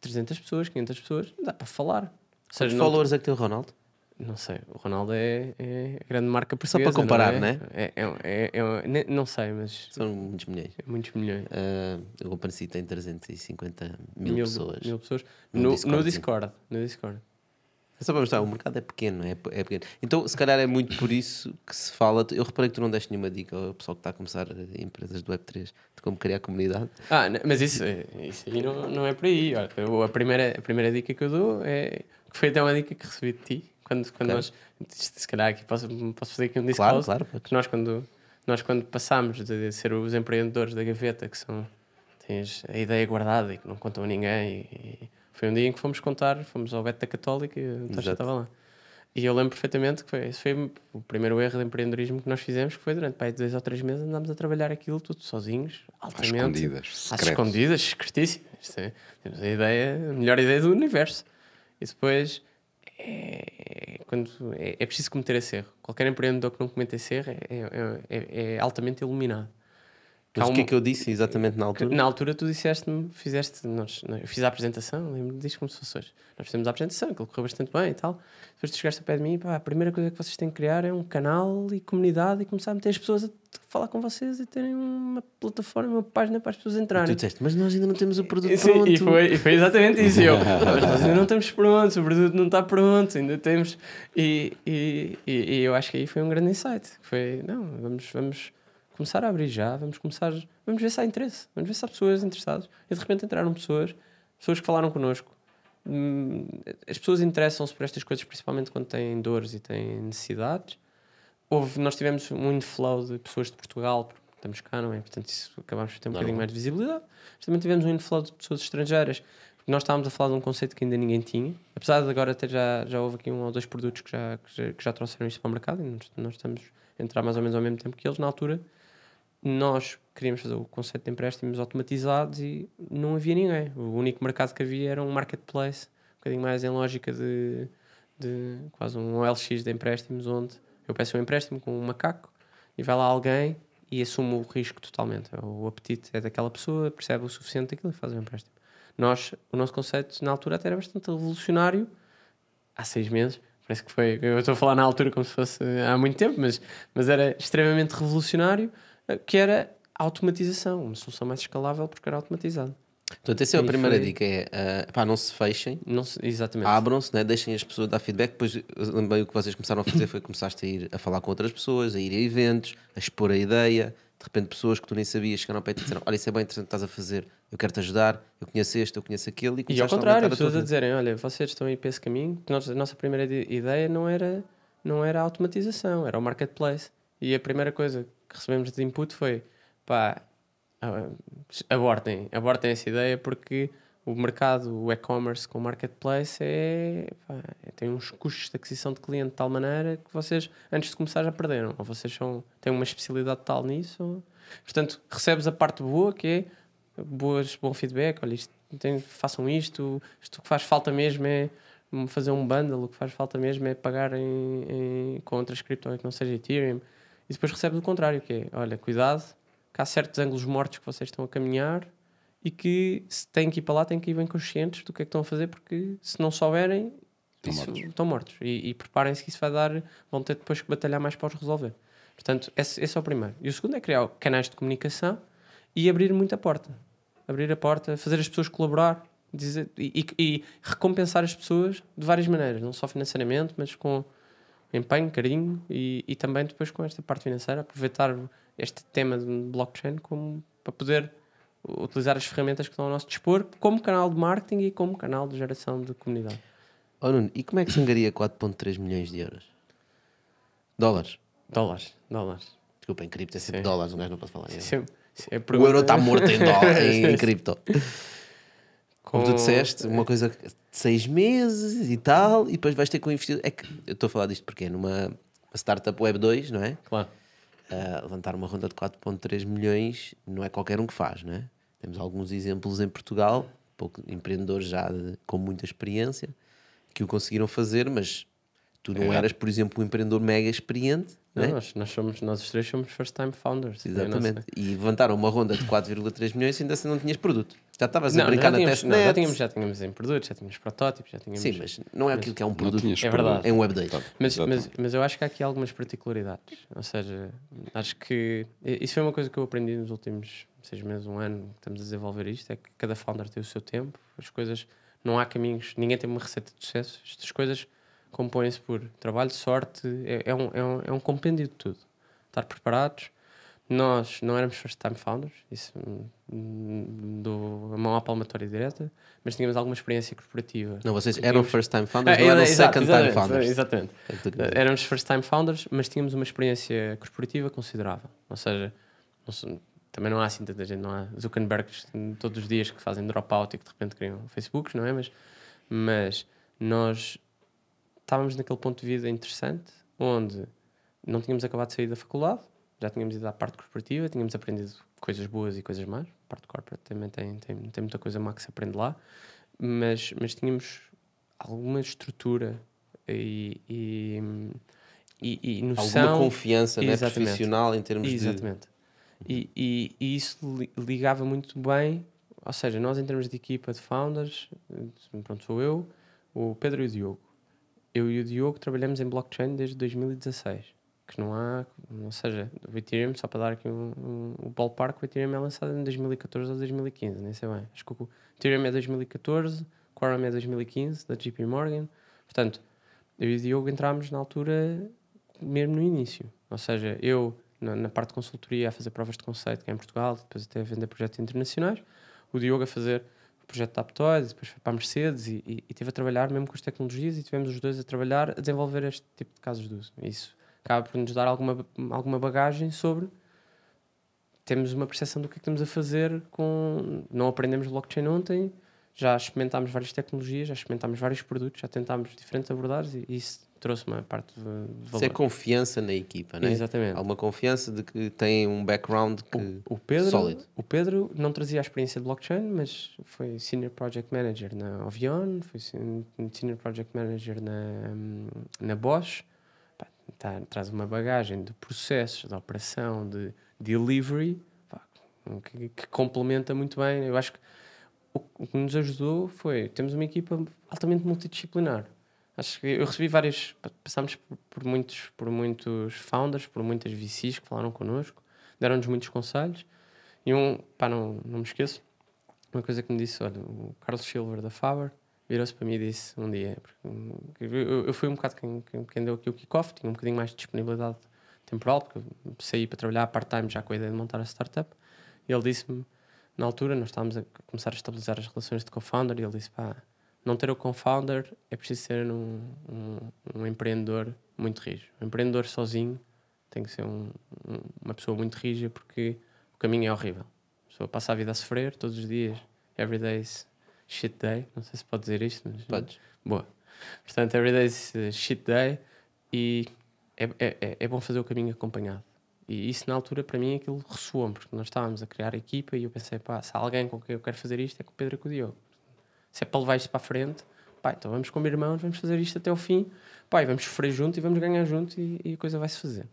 300 pessoas, 500 pessoas, dá para falar. Quantos seja, não, followers é que tem o Ronaldo? Não sei, o Ronaldo é, é a grande marca Só para portuguesa. comparar, não é? É, é, é, é- ne- não sei, mas São muitos milhões. muitos milhões. Ah, o OpenSea tem 350 mil, pessoas. mil pessoas. No No, Discord, no. Discord. No Discord. É só para mostrar, o mercado é pequeno, é, é pequeno. Então, se calhar é muito por isso que se fala. Eu reparei que tu não deste nenhuma dica ao pessoal que está a começar eh, empresas do Web3 de como criar comunidade. Ah, mas isso, é- isso aí não, não é por aí. Olha, a, primeira, a primeira dica que eu dou é que foi até uma dica que recebi de ti. Quando, quando Ok. nós, se calhar aqui posso, posso fazer aqui um Claro, disclose. claro. que nós quando, nós quando passámos de ser os empreendedores da gaveta, que são tens a ideia guardada e que não contam a ninguém, e, e foi um dia em que fomos contar, fomos ao Beta Católica e a Tasha Exato. estava lá. E eu lembro perfeitamente que foi, esse foi o primeiro erro de empreendedorismo que nós fizemos, que foi durante pá, dois ou três meses andámos a trabalhar aquilo tudo sozinhos, Às altamente. escondidas, Às escondidas, secretíssimas. Temos a ideia, a melhor ideia do universo. E depois é, quando, é, é preciso cometer esse erro. Qualquer empreendedor que não cometa esse erro é, é, é- é altamente iluminado. Mas o que é que eu disse exatamente na altura? na altura tu disseste-me, fizeste, nós, eu fiz a apresentação, lembro disto como se fosse hoje. Nós fizemos a apresentação, aquilo correu bastante bem e tal. Depois tu chegaste ao pé de mim, pá, a primeira coisa que vocês têm que criar é um canal e comunidade e começar a meter as pessoas a falar com vocês e terem uma plataforma, uma página para as pessoas E tu entrarem. disseste, mas nós ainda não temos o produto E, sim, pronto. e, foi, e foi exatamente isso. E Eu, "Ah, mas nós ainda não estamos prontos, o produto não está pronto, ainda temos. E, e, e, e eu acho que aí foi um grande insight. Foi, não, vamos, vamos começar a abrir já, vamos começar, vamos ver se há interesse, vamos ver se há pessoas interessadas. E de repente entraram pessoas pessoas que falaram connosco. Hum, As pessoas interessam-se por estas coisas, principalmente quando têm dores e têm necessidades. Houve, nós tivemos um inflow de pessoas de Portugal, porque estamos cá, não é? Portanto, isso acabámos por ter um bocadinho mais de visibilidade. Mas também tivemos um inflow de pessoas estrangeiras. Porque nós estávamos a falar de um conceito que ainda ninguém tinha. Apesar de agora até já, já houve aqui um ou dois produtos que já, que já, que já trouxeram isto para o mercado e nós, nós estamos a entrar mais ou menos ao mesmo tempo que eles. Na altura, nós queríamos fazer o conceito de empréstimos automatizados e não havia ninguém. O único mercado que havia era um marketplace, um bocadinho mais em lógica de, de quase um OLX de empréstimos, onde eu peço um empréstimo com um macaco e vai lá alguém e assume o risco totalmente. O apetite é daquela pessoa, percebe o suficiente daquilo e faz o empréstimo. Nós, o nosso conceito na altura até era bastante revolucionário, há seis meses, parece que foi, eu estou a falar na altura como se fosse há muito tempo, mas, mas era extremamente revolucionário, que era a automatização, uma solução mais escalável porque era automatizado. Portanto, essa é a E primeira foi- dica: é ah, pá, não se fechem, Não se- exatamente. abram-se, né? deixem as pessoas dar feedback. Depois, lembrei o que vocês começaram a fazer foi começaste a ir a falar com outras pessoas, a ir a eventos, a expor a ideia. De repente, pessoas que tu nem sabias chegaram ao pé e disseram: Olha, isso é bem interessante que estás a fazer, eu quero te ajudar, eu conheço este, eu conheço aquele. E, E ao a contrário, a pessoas a rede. dizerem: olha, vocês estão aí para esse caminho, nós- a nossa primeira ideia não era, não era a automatização, era o marketplace. E a primeira coisa que recebemos de input foi: pá, ah, abortem, abortem essa ideia porque o mercado, o e-commerce com o marketplace é, pá, é- tem uns custos de aquisição de cliente de tal maneira que vocês, antes de começar, já perderam. Ou vocês são, têm uma especialidade tal nisso. Portanto, recebes a parte boa que é boas, bom feedback, olha, isto, tem, façam isto, isto que faz falta mesmo é fazer um bundle, o que faz falta mesmo é pagar em, em, com outras criptomoedas que não seja Ethereum. E depois recebes o contrário, que é, olha, cuidado, que há certos ângulos mortos que vocês estão a caminhar e que se têm que ir para lá, têm que ir bem conscientes do que é que estão a fazer, porque se não souberem, Estão isso- mortos. estão mortos. E, e preparem-se que isso vai dar, vão ter depois que batalhar mais para os resolver. Portanto, esse, esse é o primeiro. E o segundo é criar canais de comunicação e abrir muita porta. Abrir a porta, fazer as pessoas colaborar dizer, e, e- e recompensar as pessoas de várias maneiras, não só financeiramente, mas com empenho, carinho e, e também depois com esta parte financeira, aproveitar este tema de blockchain como para poder utilizar as ferramentas que estão ao nosso dispor como canal de marketing e como canal de geração de comunidade. Oh, Nuno, e como é que se angaria 4,3 milhões de euros? Dólares. Dólares, dólares. Desculpa, em cripto é sempre Sim. dólares, um gajo não pode falar. Isso é- isso é O euro está morto em, dólar, em, em cripto. Como tu Com- disseste, uma coisa de seis meses e tal, e depois vais ter que investir. É que eu estou a falar disto porque é numa uma startup Web 2, não é? Claro. Ah, levantar uma ronda de 4,3 milhões não é qualquer um que faz, não é? Temos alguns exemplos em Portugal, pouco, empreendedores já de- com muita experiência, que o conseguiram fazer, mas tu não É. eras, por exemplo, um empreendedor mega experiente, não Não, é? nós, nós, somos, nós os três somos first time founders. É Exatamente. E levantaram uma ronda de 4,3 milhões e ainda assim não tinhas produto. Já estavas a brincar na tínhamos, não, já tínhamos, já tínhamos em produtos, já tínhamos protótipos, já tínhamos. Sim, mas não é aquilo que é um produto É verdade. em Web 2. Mas, mas, mas eu acho que há aqui algumas particularidades. Ou seja, acho que isso foi uma coisa que eu aprendi nos últimos seis meses, um ano que estamos a desenvolver isto: é que cada founder tem o seu tempo, as coisas, não há caminhos, ninguém tem uma receita de sucesso. Estas coisas compõem-se por trabalho, sorte, é, é, um, é, um, é um compêndio de tudo. Estar preparados. Nós não éramos first time founders, isso hum, dou a mão à palmatória direta, mas tínhamos alguma experiência corporativa. Não, vocês Tínhamos- eram first time founders, Ah, não eram exato, second time founders. Exatamente. É dizer. Éramos first time founders, mas tínhamos uma experiência corporativa considerável. Ou seja, não também não há assim tanta gente, não há Zuckerbergs todos os dias que fazem dropout e que de repente criam Facebooks, não é? Mas, mas nós estávamos naquele ponto de vida interessante onde não tínhamos acabado de sair da faculdade, já tínhamos ido à parte corporativa, tínhamos aprendido coisas boas e coisas más. A parte corporate também tem, tem, tem muita coisa má que se aprende lá, mas, mas tínhamos alguma estrutura e, e, e, e noção. Alguma confiança né, Exatamente. profissional em termos de. Exatamente. E, e, e isso li- ligava muito bem, ou seja, nós em termos de equipa de founders, pronto, sou eu, o Pedro e o Diogo. Eu e o Diogo trabalhamos em blockchain desde 2016. Que não há, ou seja, o Ethereum, só para dar aqui um, um, o ballpark, o Ethereum é lançado em 2014 ou 2015, nem sei bem. Acho que o Ethereum é 2014, Quorum é 2015, da JP Morgan. Portanto, eu e o Diogo entramos na altura mesmo no início. Ou seja, eu na, na parte de consultoria a fazer provas de conceito, que é em Portugal, depois até a vender projetos internacionais, o Diogo a fazer o projeto da Aptoide, depois foi para a Mercedes e, e, e estive a trabalhar mesmo com as tecnologias e tivemos os dois a trabalhar a desenvolver este tipo de casos de uso. Isso acaba por nos dar alguma, alguma bagagem sobre temos uma percepção do que é que estamos a fazer com. Não aprendemos blockchain ontem, já experimentámos várias tecnologias, já experimentámos vários produtos, já tentámos diferentes abordagens e isso trouxe uma parte de, valor. Isso é confiança na equipa, não é? Exatamente. Há uma confiança de que têm um background que O Pedro, sólido. o Pedro não trazia a experiência de blockchain, mas foi Senior Project Manager na Ovion, foi sen- Senior Project Manager na, hum, na Bosch. Tá- traz uma bagagem de processos, de operação, de delivery, que, que complementa muito bem. Eu acho que o, o que nos ajudou foi temos uma equipa altamente multidisciplinar. Acho que eu recebi várias. Passámos por, por muitos, por muitos founders, por muitas VCs que falaram connosco, deram-nos muitos conselhos. E um, pá, não, não me esqueço, uma coisa que me disse: olha, o Carlos Silver da Faber virou-se para mim e disse um dia: hum, eu, eu fui um bocado quem, quem, deu aqui o kickoff, tinha um bocadinho mais de disponibilidade temporal, porque eu saí para trabalhar part-time já com a ideia de montar a startup. E ele disse-me, na altura, nós estávamos a começar a estabilizar as relações de co-founder, e ele disse: pá, não ter o co-founder é preciso ser um, um, um empreendedor muito rígido. Um empreendedor sozinho tem que ser um- um- uma pessoa muito rígida porque o caminho é horrível. A pessoa passa a vida a sofrer todos os dias. Every day's shit day. Não sei se pode dizer isto, mas. Podes. Boa. Portanto, every day's uh, shit day e é, é, é- é bom fazer o caminho acompanhado. E isso na altura para mim aquilo ressoou porque nós estávamos a criar a equipa e eu pensei, pá, se há alguém com quem eu quero fazer isto é com o Pedro e com o Diogo. Se é para levar isto para a frente, pá, então vamos como irmãos, vamos fazer isto até ao fim, pá, e vamos sofrer junto e vamos ganhar junto e, e a coisa vai se fazer.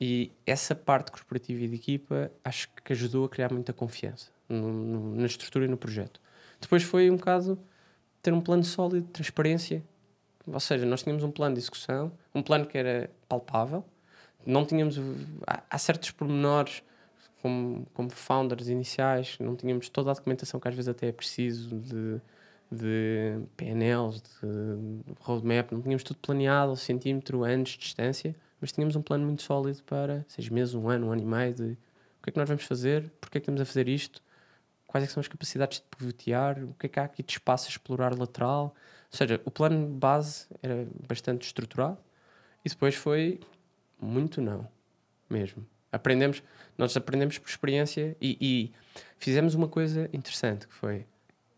E essa parte corporativa e de equipa acho que ajudou a criar muita confiança no- no- na estrutura e no projeto. Depois foi um bocado ter um plano sólido de transparência. Ou seja, nós tínhamos um plano de execução, um plano que era palpável, não tínhamos. Há, há certos pormenores, como, como founders iniciais, não tínhamos toda a documentação que às vezes até é preciso de, de PNLs, de roadmap, não tínhamos tudo planeado centímetro, anos de distância, mas tínhamos um plano muito sólido para seis meses, um ano, um ano e meio de o que é que nós vamos fazer, porque é que estamos a fazer isto, quais é são as capacidades de pivotear, o que é que há aqui de espaço a explorar lateral. Ou seja, o plano base era bastante estruturado e depois foi muito não, mesmo. Aprendemos, nós aprendemos por experiência e, e fizemos uma coisa interessante que foi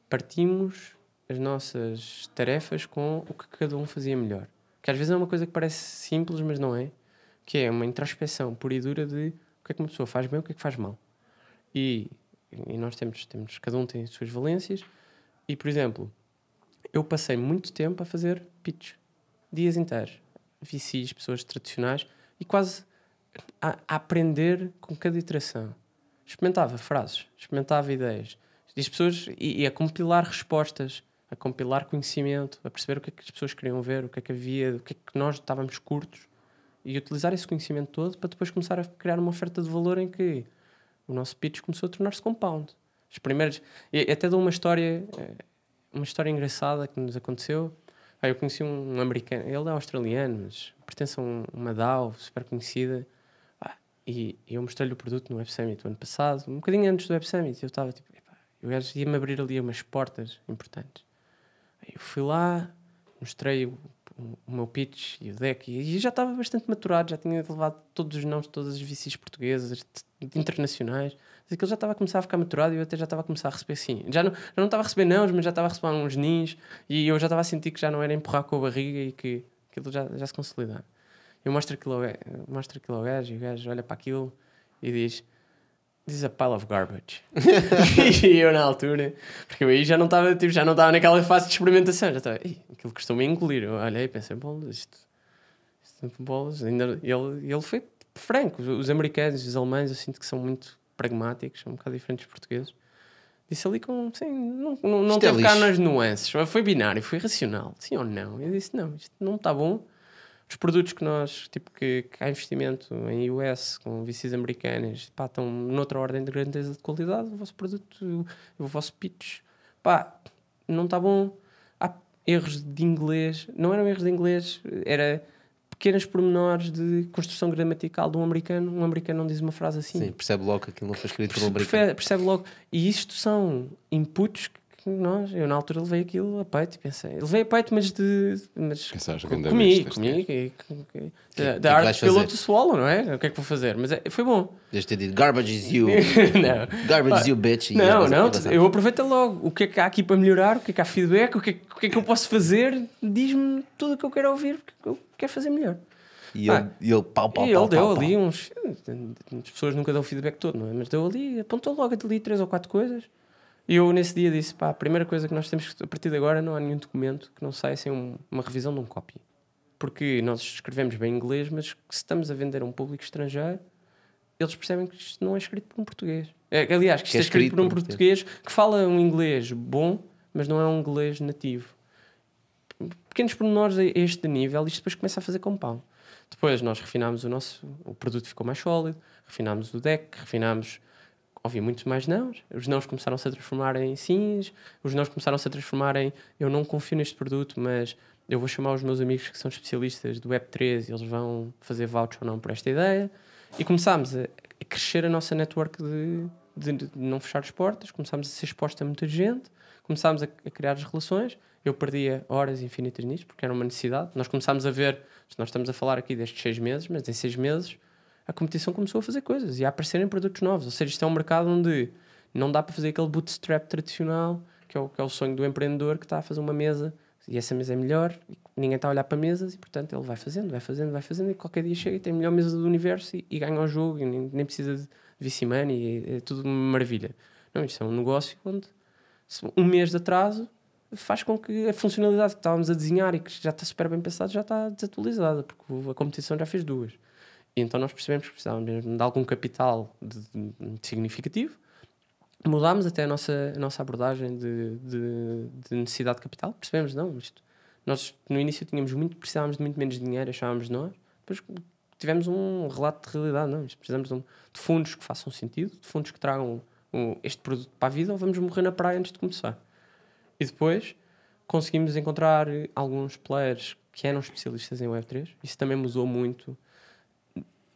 partimos as nossas tarefas com o que cada um fazia melhor. Que às vezes é uma coisa que parece simples, mas não é. Que é uma introspeção pura e dura de o que é que uma pessoa faz bem e o que é que faz mal. E, e nós temos, temos, cada um tem as suas valências. E, por exemplo, eu passei muito tempo a fazer pitch. Dias inteiros. VCs, pessoas tradicionais. E quase a, a aprender com cada iteração. Experimentava frases, experimentava ideias. E as pessoas... E, e a compilar respostas, a compilar conhecimento, a perceber o que é que as pessoas queriam ver, o que é que havia, o que é que nós estávamos curtos. E utilizar esse conhecimento todo para depois começar a criar uma oferta de valor em que o nosso pitch começou a tornar-se compound. Os primeiros... E até dou uma história... eh, Uma história engraçada que nos aconteceu. Ah, eu conheci um americano, ele é australiano, mas pertence a um- uma DAO super conhecida. Ah, e eu mostrei-lhe o produto no Web Summit do ano passado, um bocadinho antes do Web Summit. Eu estava tipo, eu ia-me abrir ali umas portas importantes. Aí Eu fui lá, mostrei o, o- meu pitch e o deck, e já estava bastante maturado, já tinha levado todos os nomes todas as VCs portuguesas, internacionais. Aquilo já estava a começar a ficar maturado e eu até já estava a começar a receber sim. Já não, já não estava a receber nãos, mas já estava a receber uns nins e eu já estava a sentir que já não era empurrar com a barriga e que aquilo já, já se consolidava. Eu mostro aquilo, ao, mostro aquilo ao gajo e o gajo olha para aquilo e diz: This is a pile of garbage. e eu na altura, porque eu aí já não estava tipo, já não estava naquela fase de experimentação, já estava, "Ih, aquilo custou-me a engolir. Eu olhei e pensei, bolas, isto, isto bolas, ainda, ele, ele foi franco. Os, os americanos, os alemães, eu sinto que são muito pragmáticos, são um bocado diferentes dos portugueses. Disse ali com, sim, não, não, não Isto é teve cá lixo. nas nuances, foi binário, foi racional, sim ou não. Eu disse, não, isto não está bom. Os produtos que nós, tipo, que, que há investimento em US, com VCs americanas, pá, estão noutra ordem de grandeza de qualidade, o vosso produto, o vosso pitch, pá, não está bom. Há erros de inglês, não eram erros de inglês, era pequenos pormenores de construção gramatical de um americano. Um americano não diz uma frase assim. Sim, percebe logo que aquilo não foi escrito por um americano. percebe, percebe logo. E isto são inputs que nós. Eu na altura levei aquilo a peito e pensei. Levei a peito, mas de. Mas Pensaste, comi, comi. que- que- Da arte pelo outro solo, não é? O que é que vou fazer? Mas é- foi bom. Deves ter dito garbage is you. não. Garbage is you, bitch. e Não, não, passar. eu aproveito logo. O que é que há aqui para melhorar? O que é que há feedback? O que é, o que, é que eu posso fazer? Diz-me tudo o que eu quero ouvir, porque eu quero fazer melhor. E ele, Ah. e ele pau, pau, e pau, ele deu pau, ali pau. uns. As pessoas nunca dão feedback todo, não é? Mas deu ali, apontou logo ali três ou quatro coisas. E eu nesse dia disse: pá, a primeira coisa que nós temos que, a partir de agora, não há nenhum documento que não saia sem um- uma revisão de um copy. Porque nós escrevemos bem inglês, mas se estamos a vender a um público estrangeiro, eles percebem que isto não é escrito por um português. É, aliás, que isto Que é é escrito escrito por um por português que fala um inglês bom, mas não é um inglês nativo. Pequenos pormenores a este nível, isto depois começa a fazer compound. Depois nós refinámos o nosso, o produto ficou mais sólido, refinámos o deck, refinámos, ouvi muitos mais nãos, os nãos começaram-se a transformar em sims, os nãos começaram-se a transformar em eu não confio neste produto, mas eu vou chamar os meus amigos que são especialistas do Web3 e eles vão fazer voucher ou não por esta ideia. E começámos a, crescer a nossa network de, de não fechar as portas, começámos a ser exposta a muita gente, começámos a, a criar as relações. Eu perdia horas infinitas nisto, porque era uma necessidade. Nós começámos a ver, nós estamos a falar aqui destes seis meses, mas em seis meses a competição começou a fazer coisas e a aparecerem produtos novos. Ou seja, isto é um mercado onde não dá para fazer aquele bootstrap tradicional, que é o, que é o sonho do empreendedor que está a fazer uma mesa e essa mesa é melhor, ninguém está a olhar para mesas e portanto ele vai fazendo, vai fazendo, vai fazendo e qualquer dia chega e tem a melhor mesa do universo e, e ganha o jogo e nem, nem precisa de VC Money e é tudo uma maravilha. Não, isto é um negócio onde um mês de atraso faz com que a funcionalidade que estávamos a desenhar e que já está super bem pensado já está desatualizada, porque a competição já fez duas. E então nós percebemos que precisávamos mesmo de algum capital de, de- de significativo. Mudámos até a nossa, a nossa abordagem de, de, de necessidade de capital. Percebemos, não, isto, nós no início tínhamos muito, precisávamos de muito menos dinheiro, achávamos nós. Depois tivemos um relato de realidade, não, precisamos de, fundos que façam sentido, de fundos que tragam um- este produto para a vida ou vamos morrer na praia antes de começar. E depois conseguimos encontrar alguns players que eram especialistas em Web3. Isso também mudou muito.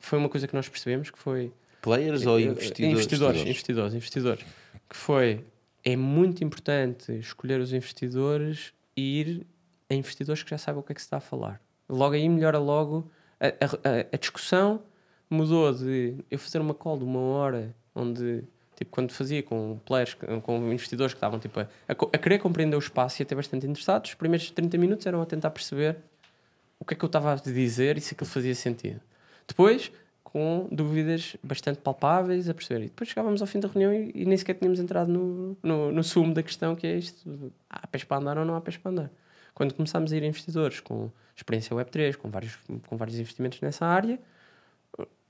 Foi uma coisa que nós percebemos que foi Players ou eh, investidores? investidores, investidores, investidores. Que foi é muito importante escolher os investidores e ir a investidores que já saibam o que é que se está a falar. Logo aí melhora logo a, a- a discussão mudou de eu fazer uma call de uma hora onde tipo quando fazia com players com investidores que estavam tipo a, a querer compreender o espaço e até bastante interessados os primeiros 30 minutos eram a tentar perceber o que é que eu estava a dizer e se aquilo fazia sentido depois com dúvidas bastante palpáveis a perceber. E depois chegávamos ao fim da reunião e, e nem sequer tínhamos entrado no, no, no sumo da questão que é isto há pés para andar ou não há pés para andar. Quando começámos a ir investidores com experiência Web3 com vários, com vários investimentos nessa área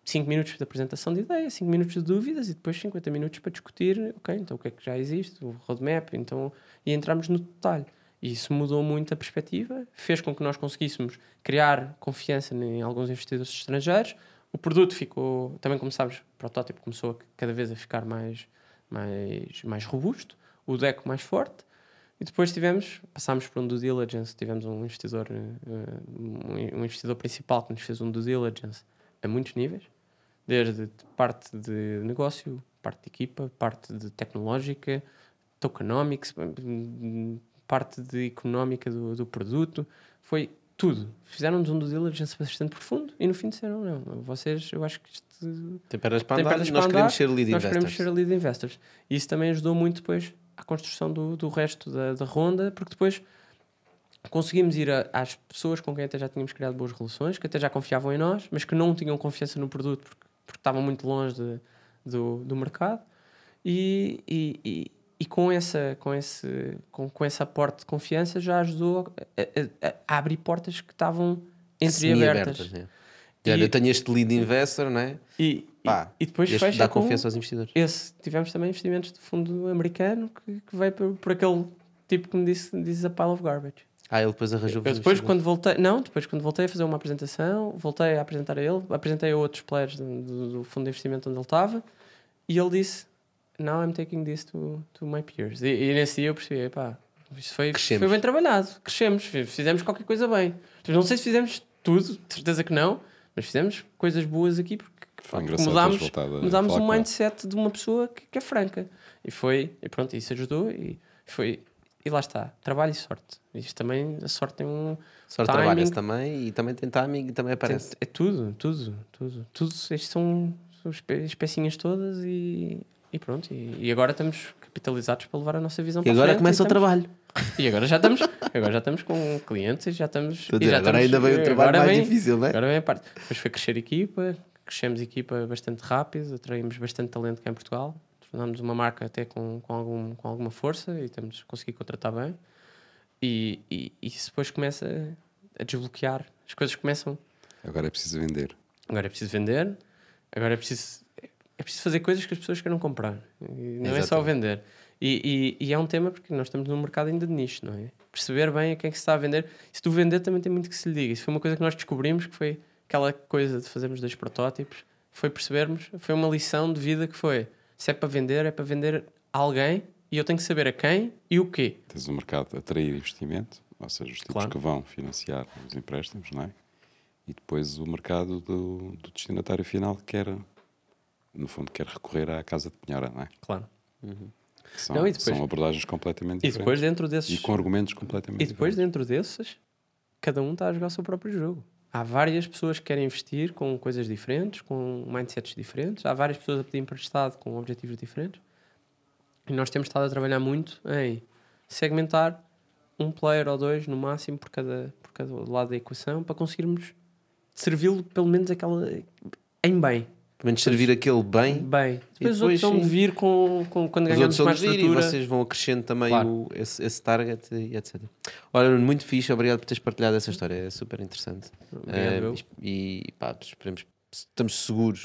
5 minutos de apresentação de ideia, 5 minutos de dúvidas e depois 50 minutos para discutir, ok, então o que é que já existe, o roadmap, então, e entramos no detalhe. E isso mudou muito a perspectiva, fez com que nós conseguíssemos criar confiança em alguns investidores estrangeiros. O produto ficou, também como sabes, o protótipo começou a cada vez a ficar mais, mais, mais robusto, o deck mais forte. E depois tivemos, passámos por um due diligence, tivemos um investidor, eh, um investidor principal que nos fez um due diligence a muitos níveis, desde parte de negócio, parte de equipa, parte de tecnológica, tokenomics, parte de económica do, do produto, foi tudo. Fizeram-nos um due diligence bastante profundo e no fim disseram, não, vocês, eu acho que isto Tem pernas para andar, pernas nós para queremos andar, ser lead nós investors. queremos ser lead investors. E isso também ajudou muito depois à construção do, do resto da, da ronda, porque depois conseguimos ir a- às pessoas com quem até já tínhamos criado boas relações, que até já confiavam em nós, mas que não tinham confiança no produto porque, porque estavam muito longe de- do, do mercado. E, e, e, e com, essa, com, esse, com, com esse aporte de confiança já ajudou a, a- a abrir portas que estavam entreabertas. Semi-abertas, né? E- Eu tenho este lead investor, né? E, e- Pá, e depois este fecha dá confiança aos investidores. esse. Tivemos também investimentos de fundo americano que, que veio por, por aquele tipo que me disse, disse a pile of garbage. Ah, ele depois arranjou Eu depois, quando voltei, não, depois quando voltei a fazer uma apresentação, voltei a apresentar a ele, apresentei a outros players do, do- do fundo de investimento onde ele estava e ele disse: Now I'm taking this to, to my peers. E, e nesse dia eu percebi: pá, isto foi, foi bem trabalhado, crescemos, fi- fizemos qualquer coisa bem. Não sei se fizemos tudo, certeza que não, mas fizemos coisas boas aqui porque Foi pá, engraçado mudámos, mudámos o mindset de uma pessoa que, que é franca. E foi, e pronto, isso ajudou e foi e lá está, trabalho e sorte. Isto também, a sorte tem um. Timing, trabalha-se também e também tem timing e também tem- aparece. é tudo, tudo, tudo. Tudo, isto são, são as pe- as pecinhas todas e, e pronto. E, e agora estamos capitalizados para levar a nossa visão E para agora frente começa o estamos- trabalho. E agora já estamos, agora já estamos com clientes e já estamos. E dizer, já agora ainda vem o trabalho agora mais difícil, não é? Agora vem a parte. Depois foi crescer equipa, crescemos equipa bastante rápido, atraímos bastante talento cá em Portugal, tornámos uma marca até com, com, algum, com alguma força e temos conseguido contratar bem. E, e, e isso depois começa a desbloquear, as coisas começam. Agora é preciso vender. Agora é preciso vender, agora é preciso, é preciso fazer coisas que as pessoas queiram comprar. E não é só vender. E, e, e é um tema porque nós estamos num mercado ainda de nicho, não é? Perceber bem a quem é que se está a vender. Se tu vender, também tem muito que se lhe diga. Isso foi uma coisa que nós descobrimos, que foi aquela coisa de fazermos dois protótipos. Foi percebermos, foi uma lição de vida que foi: se é para vender, é para vender a alguém e eu tenho que saber a quem e o quê. Tens o mercado a atrair investimento, ou seja, os tipos Claro. que vão financiar os empréstimos, não é? E depois o mercado do, do destinatário final que quer, no fundo, quer recorrer à casa de penhora, não é? Claro. Que São, Não, e depois- são abordagens completamente E diferentes. depois, dentro desses. E com argumentos completamente E depois, diferentes. dentro desses, cada um está a jogar o seu próprio jogo. Há várias pessoas que querem investir com coisas diferentes, com mindsets diferentes. Há várias pessoas a pedir emprestado com objetivos diferentes. E nós temos estado a trabalhar muito em segmentar um player ou dois no máximo por cada, por cada lado da equação para conseguirmos servi-lo pelo menos aquela em bem. Menos servir aquele bem. Bem. Depois, os depois, outros vão vir com, com, quando Os ganhamos mais vir e estrutura. vocês vão acrescendo também Claro. o- esse, esse target e etc. Olha, muito fixe, obrigado por teres partilhado essa história, é super interessante. Obrigado, eu. e pá, esperemos, estamos seguros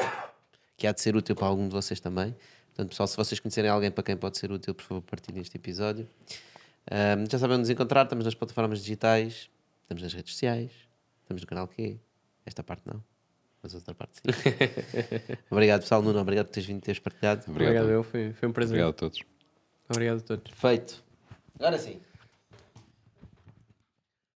que há de ser útil para algum de vocês também. Portanto, pessoal, se vocês conhecerem alguém para quem pode ser útil, por favor, partilhem este episódio. Já sabem onde nos encontrar, estamos nas plataformas digitais, estamos nas redes sociais, estamos no canal Q. Esta parte não, mas outra parte sim. obrigado, pessoal. Nuno, obrigado por teres vindo e teres partilhado. Obrigado. Obrigado, eu. Foi, foi um prazer. Obrigado a todos. Obrigado a todos. Feito. Agora sim.